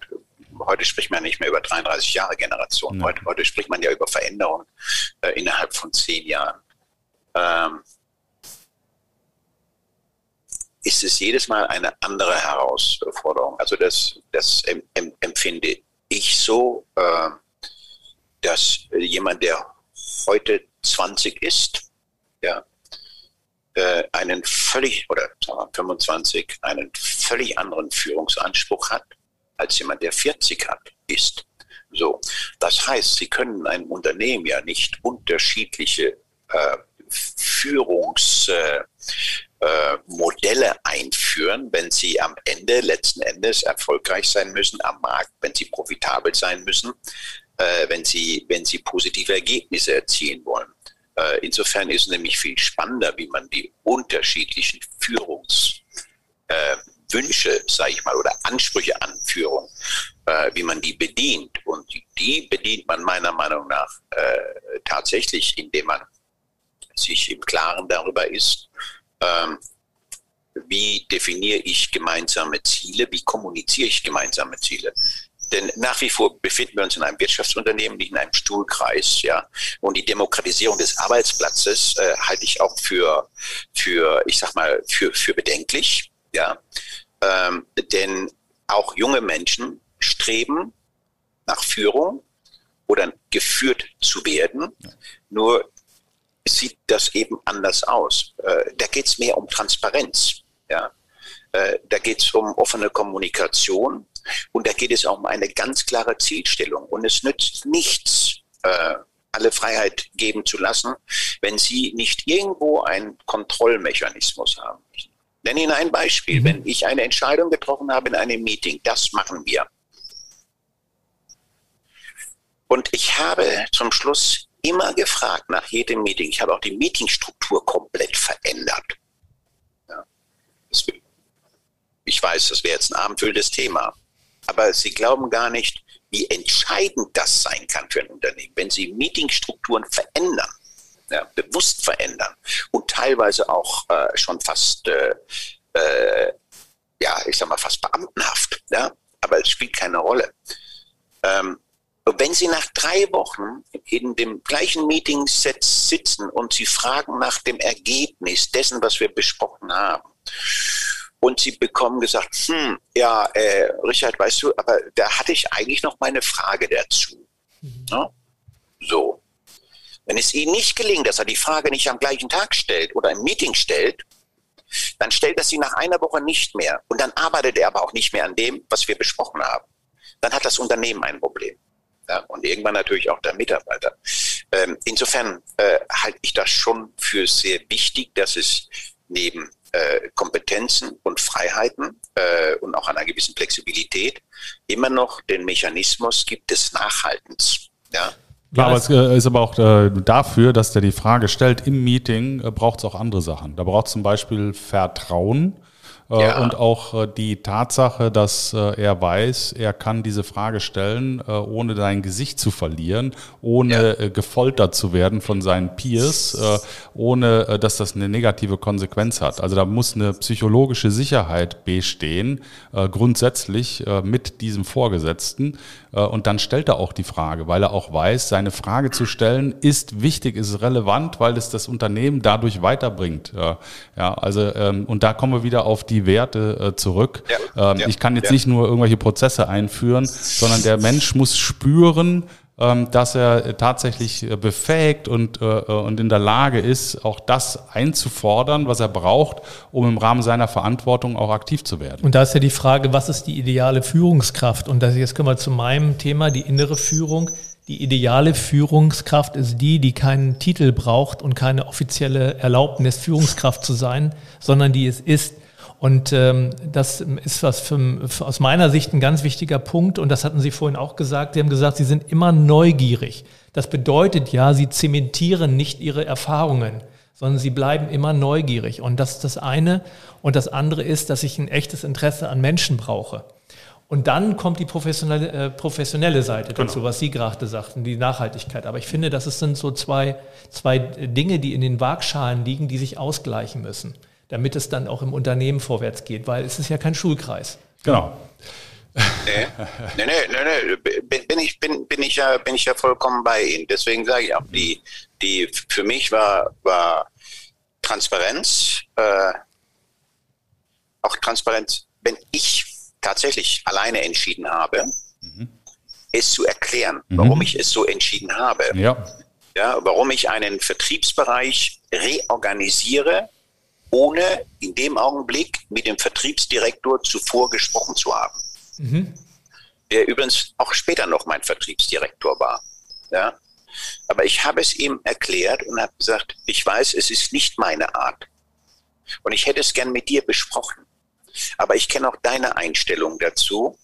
S1: heute spricht man nicht mehr über 33 Jahre Generation, ja. heute, heute, spricht man ja über Veränderungen äh, innerhalb von zehn Jahren. Ähm, ist es jedes Mal eine andere Herausforderung. Also das, das empfinde ich so, äh, dass jemand, der heute 20 ist, ja, äh, einen völlig, oder sagen wir 25, einen völlig anderen Führungsanspruch hat, als jemand, der 40 hat, ist. So. Das heißt, Sie können ein Unternehmen ja nicht unterschiedliche äh, Führungsmodelle äh, einführen, wenn sie am Ende letzten Endes erfolgreich sein müssen am Markt, wenn sie profitabel sein müssen, äh, wenn, sie, wenn sie positive Ergebnisse erzielen wollen. Äh, insofern ist es nämlich viel spannender, wie man die unterschiedlichen Führungswünsche, äh, sage ich mal, oder Ansprüche an Führung, äh, wie man die bedient. Und die, die, bedient man meiner Meinung nach äh, tatsächlich, indem man sich im Klaren darüber ist, ähm, wie definiere ich gemeinsame Ziele, wie kommuniziere ich gemeinsame Ziele. Denn nach wie vor befinden wir uns in einem Wirtschaftsunternehmen, nicht in einem Stuhlkreis, ja. Und die Demokratisierung des Arbeitsplatzes äh, halte ich auch für, für, ich sag mal, für, für bedenklich, ja. Ähm, denn auch junge Menschen streben nach Führung oder geführt zu werden. Nur sieht das eben anders aus. Äh, da geht es mehr um Transparenz. Ja. Äh, da geht es um offene Kommunikation und da geht es auch um eine ganz klare Zielstellung. Und es nützt nichts, äh, alle Freiheit geben zu lassen, wenn sie nicht irgendwo einen Kontrollmechanismus haben. Nenne Ihnen ein Beispiel. Mhm. Wenn ich eine Entscheidung getroffen habe in einem Meeting, das machen wir. Und ich habe zum Schluss immer gefragt nach jedem Meeting. Ich habe auch die Meetingstruktur komplett verändert. Ja. ich weiß, das wäre jetzt ein abendfüllendes Thema. Aber Sie glauben gar nicht, wie entscheidend das sein kann für ein Unternehmen, wenn Sie Meetingstrukturen verändern, ja, bewusst verändern teilweise auch äh, schon fast, äh, äh, ja, ich sag mal fast beamtenhaft. Ja? Aber es spielt keine Rolle. Ähm, wenn Sie nach drei Wochen in dem gleichen Meeting-Set sitzen und Sie fragen nach dem Ergebnis dessen, was wir besprochen haben, und sie bekommen gesagt, hm, ja, äh, Richard, weißt du, aber da hatte ich eigentlich noch meine Frage dazu. Mhm. Ja? So. Wenn es Ihnen nicht gelingt, dass er die Frage nicht am gleichen Tag stellt oder im Meeting stellt, dann stellt er sie nach einer Woche nicht mehr. Und dann arbeitet er aber auch nicht mehr an dem, was wir besprochen haben. Dann hat das Unternehmen ein Problem. Ja, und irgendwann natürlich auch der Mitarbeiter. Ähm, insofern äh, halte ich das schon für sehr wichtig, dass es neben äh, Kompetenzen und Freiheiten äh, und auch einer gewissen Flexibilität immer noch den Mechanismus gibt des Nachhaltens. Ja.
S3: Ja, aber es äh, ist aber auch äh, dafür, dass der die Frage stellt, im Meeting äh, braucht es auch andere Sachen. Da braucht es zum Beispiel Vertrauen ja. Und auch die Tatsache, dass er weiß, er kann diese Frage stellen, ohne dein Gesicht zu verlieren, ohne ja. gefoltert zu werden von seinen Peers, ohne dass das eine negative Konsequenz hat. Also da muss eine psychologische Sicherheit bestehen, grundsätzlich mit diesem Vorgesetzten. Und dann stellt er auch die Frage, weil er auch weiß, seine Frage zu stellen ist wichtig, ist relevant, weil es das Unternehmen dadurch weiterbringt. Ja, also ähm, und da kommen wir wieder auf die Werte äh, zurück. Ja, ähm, ja, ich kann jetzt ja. nicht nur irgendwelche Prozesse einführen, sondern der Mensch muss spüren, dass er tatsächlich äh, befähigt und, äh, und in der Lage ist, auch das einzufordern, was er braucht, um im Rahmen seiner Verantwortung auch aktiv zu werden.
S4: Und da ist ja die Frage, was ist die ideale Führungskraft? Und das, jetzt kommen wir zu meinem Thema, die innere Führung. Die ideale Führungskraft ist die, die keinen Titel braucht und keine offizielle Erlaubnis, Führungskraft zu sein, sondern die es ist, Und ähm, das ist was für, für, aus meiner Sicht ein ganz wichtiger Punkt. Und das hatten Sie vorhin auch gesagt. Sie haben gesagt, Sie sind immer neugierig. Das bedeutet ja, Sie zementieren nicht Ihre Erfahrungen, sondern Sie bleiben immer neugierig. Und das ist das eine. Und das andere ist, dass ich ein echtes Interesse an Menschen brauche. Und dann kommt die professionelle, äh, professionelle Seite dazu, genau. was Sie gerade sagten, die Nachhaltigkeit. Aber ich finde, das sind so zwei, zwei Dinge, die in den Waagschalen liegen, die sich ausgleichen müssen damit es dann auch im Unternehmen vorwärts geht, weil es ist ja kein Schulkreis.
S3: Genau.
S1: Nee, nee, nee, nee, nee. Bin, ich, bin, bin, ich ja, bin ich ja vollkommen bei Ihnen. Deswegen sage ich auch, die, die für mich war, war Transparenz, äh, auch Transparenz, wenn ich tatsächlich alleine entschieden habe, mhm. es zu erklären, mhm. warum ich es so entschieden habe.
S3: Ja.
S1: Ja, warum ich einen Vertriebsbereich reorganisiere, ohne in dem Augenblick mit dem Vertriebsdirektor zuvor gesprochen zu haben. Mhm. Der übrigens auch später noch mein Vertriebsdirektor war. Ja? Aber ich habe es ihm erklärt und habe gesagt, ich weiß, es ist nicht meine Art. Und ich hätte es gern mit dir besprochen. Aber ich kenne auch deine Einstellung dazu.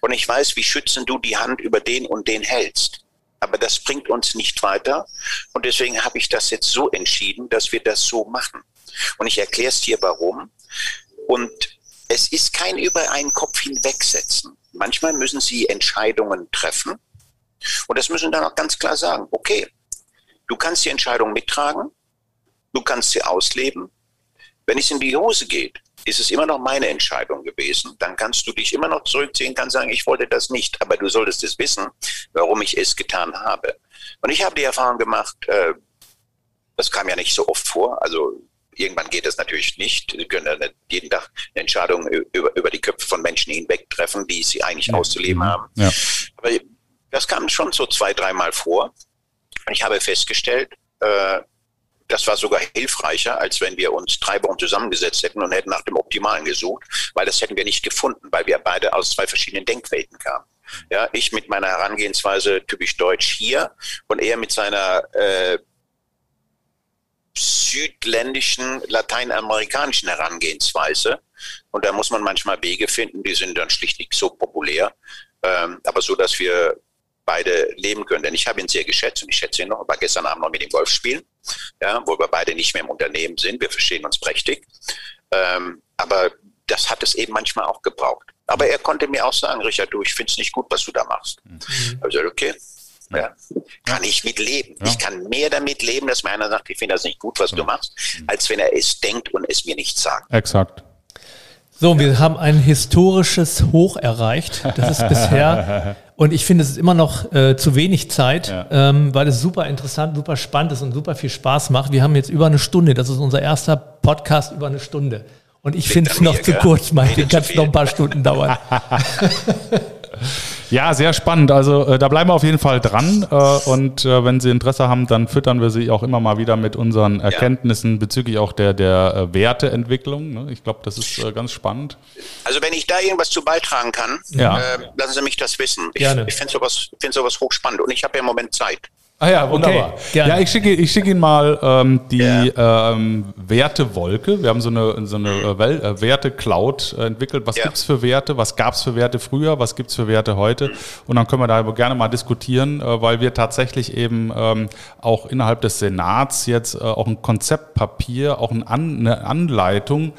S1: Und ich weiß, wie schützend du die Hand über den und den hältst. Aber das bringt uns nicht weiter. Und deswegen habe ich das jetzt so entschieden, dass wir das so machen. Und ich erkläre es dir warum. Und es ist kein über einen Kopf hinwegsetzen. Manchmal müssen sie Entscheidungen treffen. Und das müssen dann auch ganz klar sagen, okay, du kannst die Entscheidung mittragen, du kannst sie ausleben. Wenn es in die Hose geht, ist es immer noch meine Entscheidung gewesen. Dann kannst du dich immer noch zurückziehen, kannst sagen, ich wollte das nicht, aber du solltest es wissen, warum ich es getan habe. Und ich habe die Erfahrung gemacht, äh, das kam ja nicht so oft vor. Also irgendwann geht das natürlich nicht. Sie können ja jeden Tag eine Entscheidung über, über die Köpfe von Menschen hinweg treffen, die sie eigentlich auszuleben mhm. haben. Ja. Aber das kam schon so zwei, dreimal vor. Und ich habe festgestellt, äh, das war sogar hilfreicher, als wenn wir uns drei Wochen zusammengesetzt hätten und hätten nach dem Optimalen gesucht, weil das hätten wir nicht gefunden, weil wir beide aus zwei verschiedenen Denkwelten kamen. Ja, ich mit meiner Herangehensweise typisch deutsch hier und er mit seiner äh, südländischen, lateinamerikanischen Herangehensweise. Und da muss man manchmal Wege finden, die sind dann schlicht nicht so populär, ähm, aber so, dass wir beide leben können. Denn ich habe ihn sehr geschätzt und ich schätze ihn noch. Ich war gestern Abend noch mit ihm Golf spielen, ja, wo wir beide nicht mehr im Unternehmen sind. Wir verstehen uns prächtig. Ähm, aber das hat es eben manchmal auch gebraucht. Aber er konnte mir auch sagen, Richard, du, ich finde es nicht gut, was du da machst. Mhm. Also okay, ja. Kann ich mit leben. Ja. Ich kann mehr damit leben, dass mir einer sagt, ich finde das nicht gut, was ja. du machst, als wenn er es denkt und es mir nicht sagt.
S3: Exakt.
S4: So, wir haben ein historisches Hoch erreicht. Das ist bisher, und ich finde, es ist immer noch äh, zu wenig Zeit, ja. ähm, weil es super interessant, super spannend ist und super viel Spaß macht. Wir haben jetzt über eine Stunde, das ist unser erster Podcast über eine Stunde. Und ich finde es noch mir, zu kurz, Mike, den kann es noch ein paar Stunden dauern.
S3: Ja, sehr spannend. Also äh, da bleiben wir auf jeden Fall dran. Äh, und äh, wenn Sie Interesse haben, dann füttern wir Sie auch immer mal wieder mit unseren Erkenntnissen ja. bezüglich auch der, der äh, Werteentwicklung. Ne? Ich glaube, das ist äh, ganz spannend.
S1: Also wenn ich da irgendwas zu beitragen kann, ja. Äh, lassen Sie mich das wissen. Ich, ich finde sowas, find sowas hochspannend und ich habe ja im Moment Zeit.
S3: Ah ja, wunderbar. Okay, ja, ich schicke, ich schicke Ihnen mal ähm, die ja. ähm, Wertewolke. Wir haben so eine, so eine äh, äh Werte-Cloud äh, entwickelt. Was ja. gibt's für Werte? Was gab's für Werte früher? Was gibt's für Werte heute? Und dann können wir da gerne mal diskutieren, äh, weil wir tatsächlich eben ähm, auch innerhalb des Senats jetzt äh, auch ein Konzeptpapier, auch ein An eine Anleitung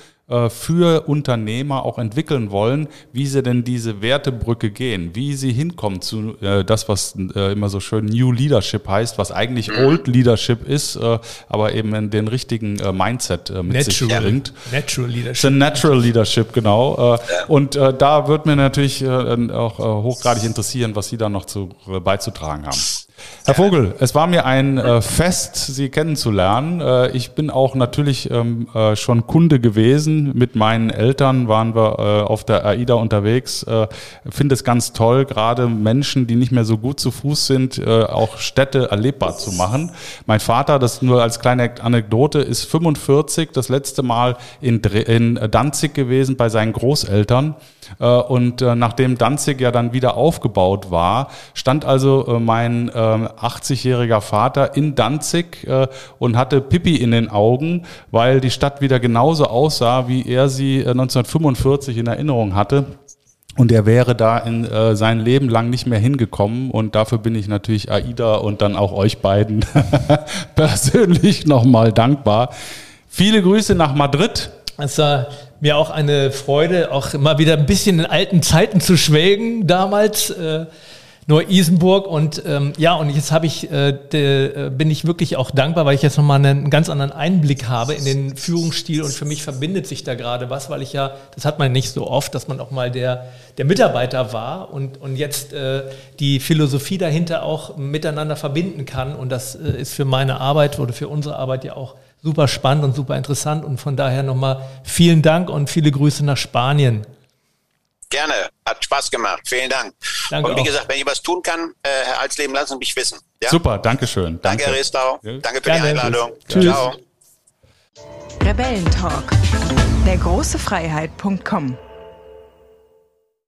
S3: für Unternehmer auch entwickeln wollen, wie sie denn diese Wertebrücke gehen, wie sie hinkommen zu äh, das, was äh, immer so schön New Leadership heißt, was eigentlich mhm. Old Leadership ist, äh, aber eben den richtigen äh, Mindset äh, mit natural, sich bringt.
S4: Natural Leadership.
S3: The Natural Leadership, genau. Und da wird mir natürlich auch hochgradig interessieren, was Sie da noch zu, beizutragen haben. Herr Vogel, es war mir ein äh, Fest, Sie kennenzulernen. Äh, ich bin auch natürlich ähm, äh, schon Kunde gewesen. Mit meinen Eltern waren wir äh, auf der AIDA unterwegs. Äh, Finde es ganz toll, gerade Menschen, die nicht mehr so gut zu Fuß sind, äh, auch Städte erlebbar zu machen. Mein Vater, das nur als kleine Anekdote, ist 45, das letzte Mal in, in Danzig gewesen bei seinen Großeltern. Und nachdem Danzig ja dann wieder aufgebaut war, stand also mein 80-jähriger Vater in Danzig äh, und hatte Pippi in den Augen, weil die Stadt wieder genauso aussah, wie er sie 1945 in Erinnerung hatte. Und er wäre da in äh, sein Leben lang nicht mehr hingekommen. Und dafür bin ich natürlich AIDA und dann auch euch beiden persönlich nochmal dankbar. Viele Grüße nach Madrid.
S4: Es war mir auch eine Freude, auch mal wieder ein bisschen in alten Zeiten zu schwelgen damals. Äh, Neu-Isenburg und ähm, ja, und jetzt habe ich, äh, de, äh, bin ich wirklich auch dankbar, weil ich jetzt nochmal einen ganz anderen Einblick habe in den Führungsstil und für mich verbindet sich da gerade was, weil ich ja, das hat man nicht so oft, dass man auch mal der, der Mitarbeiter war und, und jetzt äh, die Philosophie dahinter auch miteinander verbinden kann. Und das äh, ist für meine Arbeit oder für unsere Arbeit ja auch super spannend und super interessant. Und von daher nochmal vielen Dank und viele Grüße nach Spanien.
S1: Gerne, hat Spaß gemacht. Vielen Dank. Danke und wie auch. gesagt, wenn ich was tun kann, äh, Herr Alsleben, lassen Sie mich wissen.
S3: Ja? Super, danke schön.
S1: Danke, danke Herr Restau. Ja. Danke für
S2: Gerne,
S1: die Einladung.
S2: Tschüss. Ciao. Rebellentalk. Der große Freiheit.com